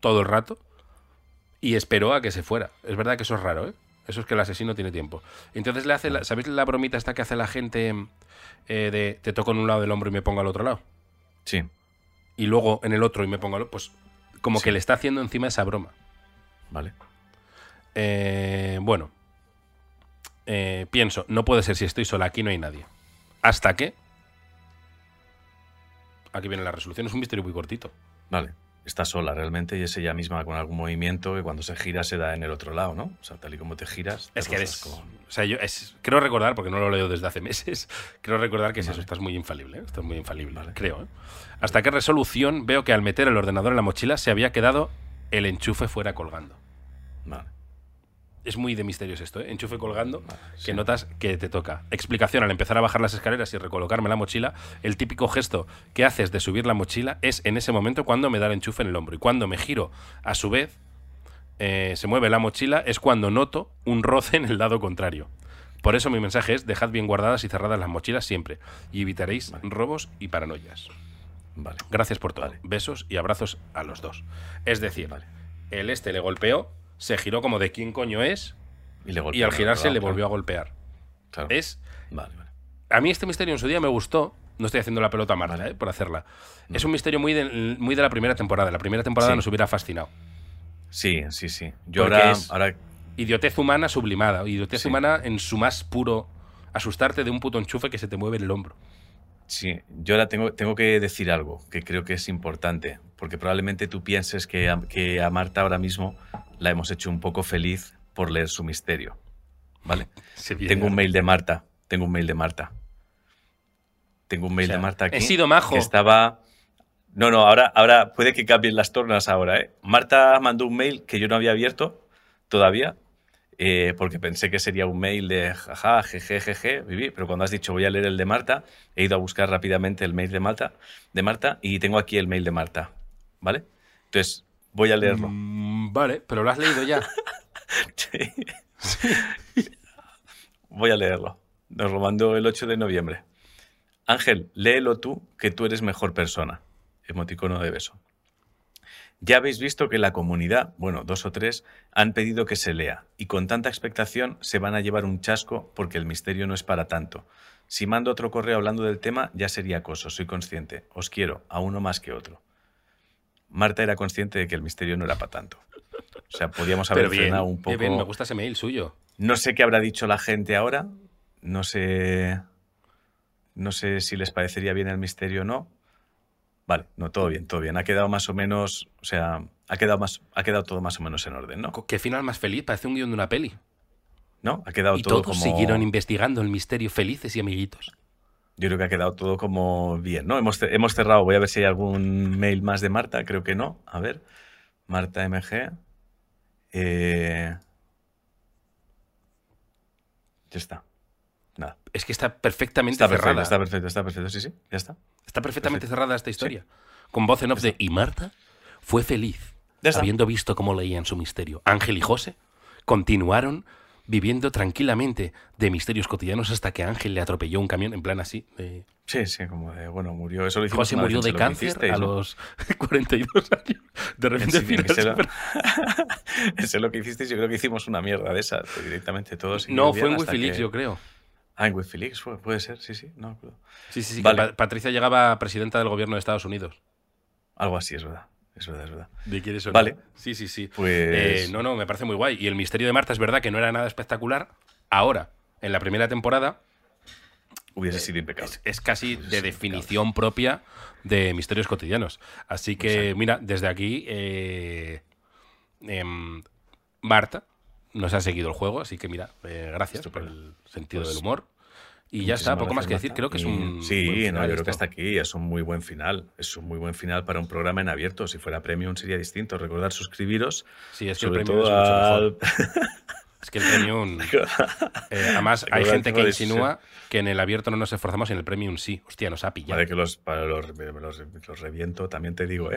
Speaker 2: todo el rato y esperó a que se fuera. Es verdad que eso es raro, ¿eh? Eso es que el asesino tiene tiempo. Entonces le hace, la- ¿sabéis la bromita esta que hace la gente eh, de te toco en un lado del hombro y me pongo al otro lado?
Speaker 1: Sí.
Speaker 2: Y luego en el otro y me pongo al Pues como
Speaker 1: Sí.
Speaker 2: que le está haciendo encima esa broma.
Speaker 1: Vale.
Speaker 2: Eh, bueno, eh, pienso, no puede ser si estoy sola, aquí no hay nadie. Hasta que... Aquí viene la resolución, es un misterio muy cortito.
Speaker 1: Vale. Está sola realmente y es ella misma con algún movimiento que cuando se gira se da en el otro lado, ¿no? O sea, tal y como te giras. te
Speaker 2: Es que eres...
Speaker 1: con-
Speaker 2: O sea, yo es, creo recordar, porque no lo leo desde hace meses, (laughs) creo recordar que es eso, estás muy infalible, ¿eh? estás muy infalible,
Speaker 1: Vale.
Speaker 2: creo. ¿eh? Hasta que resolución veo que al meter el ordenador en la mochila se había quedado el enchufe fuera colgando.
Speaker 1: Vale.
Speaker 2: Es muy de misterios esto, ¿eh? Enchufe colgando,
Speaker 1: Vale,
Speaker 2: que notas que te toca. Explicación, al empezar a bajar las escaleras y recolocarme la mochila, el típico gesto que haces de subir la mochila es en ese momento cuando me da el enchufe en el hombro. Y cuando me giro, a su vez, eh, se mueve la mochila, es cuando noto un roce en el lado contrario. Por eso mi mensaje es, dejad bien guardadas y cerradas las mochilas siempre, y evitaréis robos y paranoias.
Speaker 1: Vale.
Speaker 2: Gracias por todo.
Speaker 1: Vale.
Speaker 2: Besos y abrazos a los dos. Es decir,
Speaker 1: Vale.
Speaker 2: el este le golpeó, se giró como de quién coño es,
Speaker 1: Y, le
Speaker 2: y
Speaker 1: golpeó
Speaker 2: al girarse le volvió a golpear.
Speaker 1: claro.
Speaker 2: Es
Speaker 1: Vale, vale.
Speaker 2: A mí este misterio en su día me gustó. No estoy haciendo la pelota a Marta,
Speaker 1: Vale.
Speaker 2: ¿eh? por hacerla.
Speaker 1: No.
Speaker 2: Es un misterio muy de, muy de la primera temporada. La primera temporada
Speaker 1: Sí.
Speaker 2: nos hubiera fascinado.
Speaker 1: Sí, sí, sí. Yo ahora,
Speaker 2: es-
Speaker 1: ahora
Speaker 2: Idiotez humana sublimada. Idiotez
Speaker 1: Sí.
Speaker 2: humana en su más puro asustarte de un puto enchufe que se te mueve en el hombro.
Speaker 1: Sí, yo ahora tengo, tengo que decir algo que creo que es importante, porque probablemente tú pienses que a, que a Marta ahora mismo la hemos hecho un poco feliz por leer su misterio. ¿Vale? Tengo un mail de Marta, tengo un mail de Marta. Tengo un mail
Speaker 2: O sea,
Speaker 1: de Marta aquí.
Speaker 2: he sido majo.
Speaker 1: Que estaba... No, no, ahora, ahora puede que cambien las tornas ahora, ¿eh? Marta mandó un mail que yo no había abierto todavía, eh, porque pensé que sería un mail de jaja, jeje, jeje, viví, pero cuando has dicho voy a leer el de Marta, he ido a buscar rápidamente el mail de Marta, de Marta y tengo aquí el mail de Marta, ¿vale? Entonces, voy a leerlo.
Speaker 2: Mm, vale, pero lo has leído ya. (laughs)
Speaker 1: Voy a leerlo. Nos lo mandó el 8 de noviembre. Ángel, léelo tú, que tú eres mejor persona. Emoticono de beso. Ya habéis visto que la comunidad, bueno, dos o tres, han pedido que se lea, y con tanta expectación se van a llevar un chasco porque el misterio no es para tanto. Si mando otro correo hablando del tema, ya sería acoso, soy consciente. Os quiero, a uno más que otro. Marta era consciente de que el misterio no era para tanto. O sea, podíamos haber
Speaker 2: bien,
Speaker 1: frenado un poco.
Speaker 2: bien, me gusta ese mail suyo.
Speaker 1: No sé qué habrá dicho la gente ahora. No sé. No sé si les parecería bien el misterio o no. Vale, no, todo bien, todo bien. Ha quedado más o menos. O sea, ha quedado, más, ha quedado todo más o menos en orden, ¿no?
Speaker 2: Qué final más feliz, parece un guion de una peli.
Speaker 1: ¿No? Ha quedado
Speaker 2: Y
Speaker 1: todo
Speaker 2: todos
Speaker 1: como.
Speaker 2: siguieron investigando el misterio felices y amiguitos.
Speaker 1: Yo creo que ha quedado todo como bien, ¿no? Hemos, hemos cerrado. Voy a ver si hay algún mail más de Marta. Creo que no. A ver. Marta MG. Eh, Ya está. Nada.
Speaker 2: Es que está perfectamente
Speaker 1: Está perfecto,
Speaker 2: cerrada.
Speaker 1: está perfecto, está perfecto. Sí, sí, ya está.
Speaker 2: Está perfectamente
Speaker 1: Perfecto.
Speaker 2: cerrada esta historia. Con voz en off de... Y Marta fue feliz, habiendo visto cómo leían su misterio. Ángel y José continuaron viviendo tranquilamente de misterios cotidianos hasta que Ángel le atropelló un camión, en plan así. de-
Speaker 1: Sí, sí, como de, bueno, murió. Eso lo
Speaker 2: José murió de
Speaker 1: lo
Speaker 2: cáncer a los (laughs) 42 años. De repente
Speaker 1: En
Speaker 2: final
Speaker 1: sí, que
Speaker 2: súper-
Speaker 1: Eso es lo que hicisteis. Yo creo que hicimos una mierda de esa pues, directamente todos.
Speaker 2: No,
Speaker 1: lo
Speaker 2: fue en Wikileaks,
Speaker 1: que-
Speaker 2: yo creo.
Speaker 1: Ah, en Wikileaks puede ser, sí, sí, no.
Speaker 2: Sí, sí, sí. que
Speaker 1: Vale.
Speaker 2: Patricia llegaba presidenta del gobierno de Estados Unidos.
Speaker 1: Algo así, es verdad. Es verdad, es verdad.
Speaker 2: ¿De quién eso?
Speaker 1: Vale.
Speaker 2: Sí, sí, sí.
Speaker 1: Pues.
Speaker 2: Eh, no, no, me parece muy guay. Y el misterio de Marta es verdad que no era nada espectacular. Ahora, en la primera temporada,
Speaker 1: Hubiese sido impecable.
Speaker 2: es, es casi de definición propia de misterios cotidianos. Así que,
Speaker 1: Exacto.
Speaker 2: mira, desde aquí, eh, em, Marta nos ha seguido el juego, así que mira, eh, gracias por el sentido
Speaker 1: Pues,
Speaker 2: del humor. Y ya está, poco más que decir. Creo que es un.
Speaker 1: Sí,
Speaker 2: buen
Speaker 1: no,
Speaker 2: final
Speaker 1: yo creo que hasta aquí es un muy buen final. Es un muy buen final para un programa en abierto. Si fuera premium sería distinto. Recordar suscribiros.
Speaker 2: Sí, es que el premium
Speaker 1: todo
Speaker 2: es mucho
Speaker 1: al...
Speaker 2: mejor. Es que el premium. (laughs) eh, además, hay gente
Speaker 1: que
Speaker 2: insinúa que en el abierto no nos esforzamos y en el premium sí. Hostia, nos ha pillado.
Speaker 1: Vale, que los, para los, los, los reviento, también te digo, ¿eh?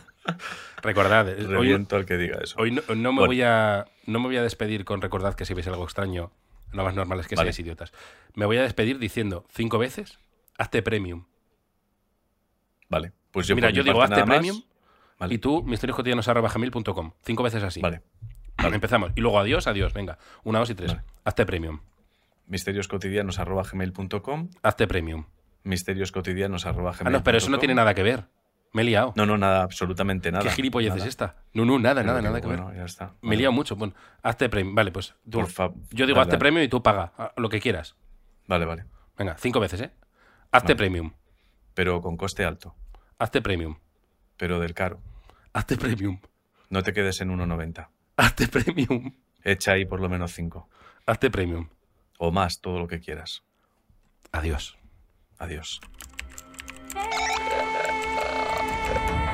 Speaker 1: (laughs)
Speaker 2: Recordad, eh, hoy,
Speaker 1: reviento al que diga eso.
Speaker 2: hoy no, no me
Speaker 1: Bueno.
Speaker 2: voy a, no me voy a despedir con recordad que si veis algo extraño, lo más normal es que
Speaker 1: Vale.
Speaker 2: seáis idiotas. Me voy a despedir diciendo cinco veces, hazte premium.
Speaker 1: Vale, pues yo
Speaker 2: Mira, yo digo hazte premium
Speaker 1: Vale.
Speaker 2: y tú misterioscotidianos.gmail.com. Cinco veces así.
Speaker 1: Vale,
Speaker 2: Empezamos. Y luego adiós, adiós. Venga, una, dos y tres. Hazte premium.
Speaker 1: misterioscotidianos.gmail.com
Speaker 2: Hazte premium.
Speaker 1: misterioscotidianos.gmail.com
Speaker 2: Ah, no, pero eso no tiene nada que ver. Me he liado.
Speaker 1: No, no, nada, absolutamente nada.
Speaker 2: ¿Qué gilipollez
Speaker 1: Nada.
Speaker 2: es esta? No, no, nada, nada,
Speaker 1: que
Speaker 2: nada que ver.
Speaker 1: bueno, ya está.
Speaker 2: Me he
Speaker 1: Vale.
Speaker 2: liado mucho. Bueno, hazte premium. Vale, pues tú-
Speaker 1: Por fa-
Speaker 2: yo digo hazte
Speaker 1: dale.
Speaker 2: premium y tú paga lo que quieras.
Speaker 1: Vale, vale.
Speaker 2: Venga, cinco veces, ¿eh? Hazte
Speaker 1: Vale.
Speaker 2: premium.
Speaker 1: Pero con coste alto.
Speaker 2: Hazte premium.
Speaker 1: Pero del caro.
Speaker 2: Hazte premium.
Speaker 1: No te quedes en 1,90.
Speaker 2: Hazte premium.
Speaker 1: Echa ahí por lo menos 5.
Speaker 2: Hazte premium.
Speaker 1: O más, todo lo que quieras.
Speaker 2: Adiós.
Speaker 1: Adiós. Yeah.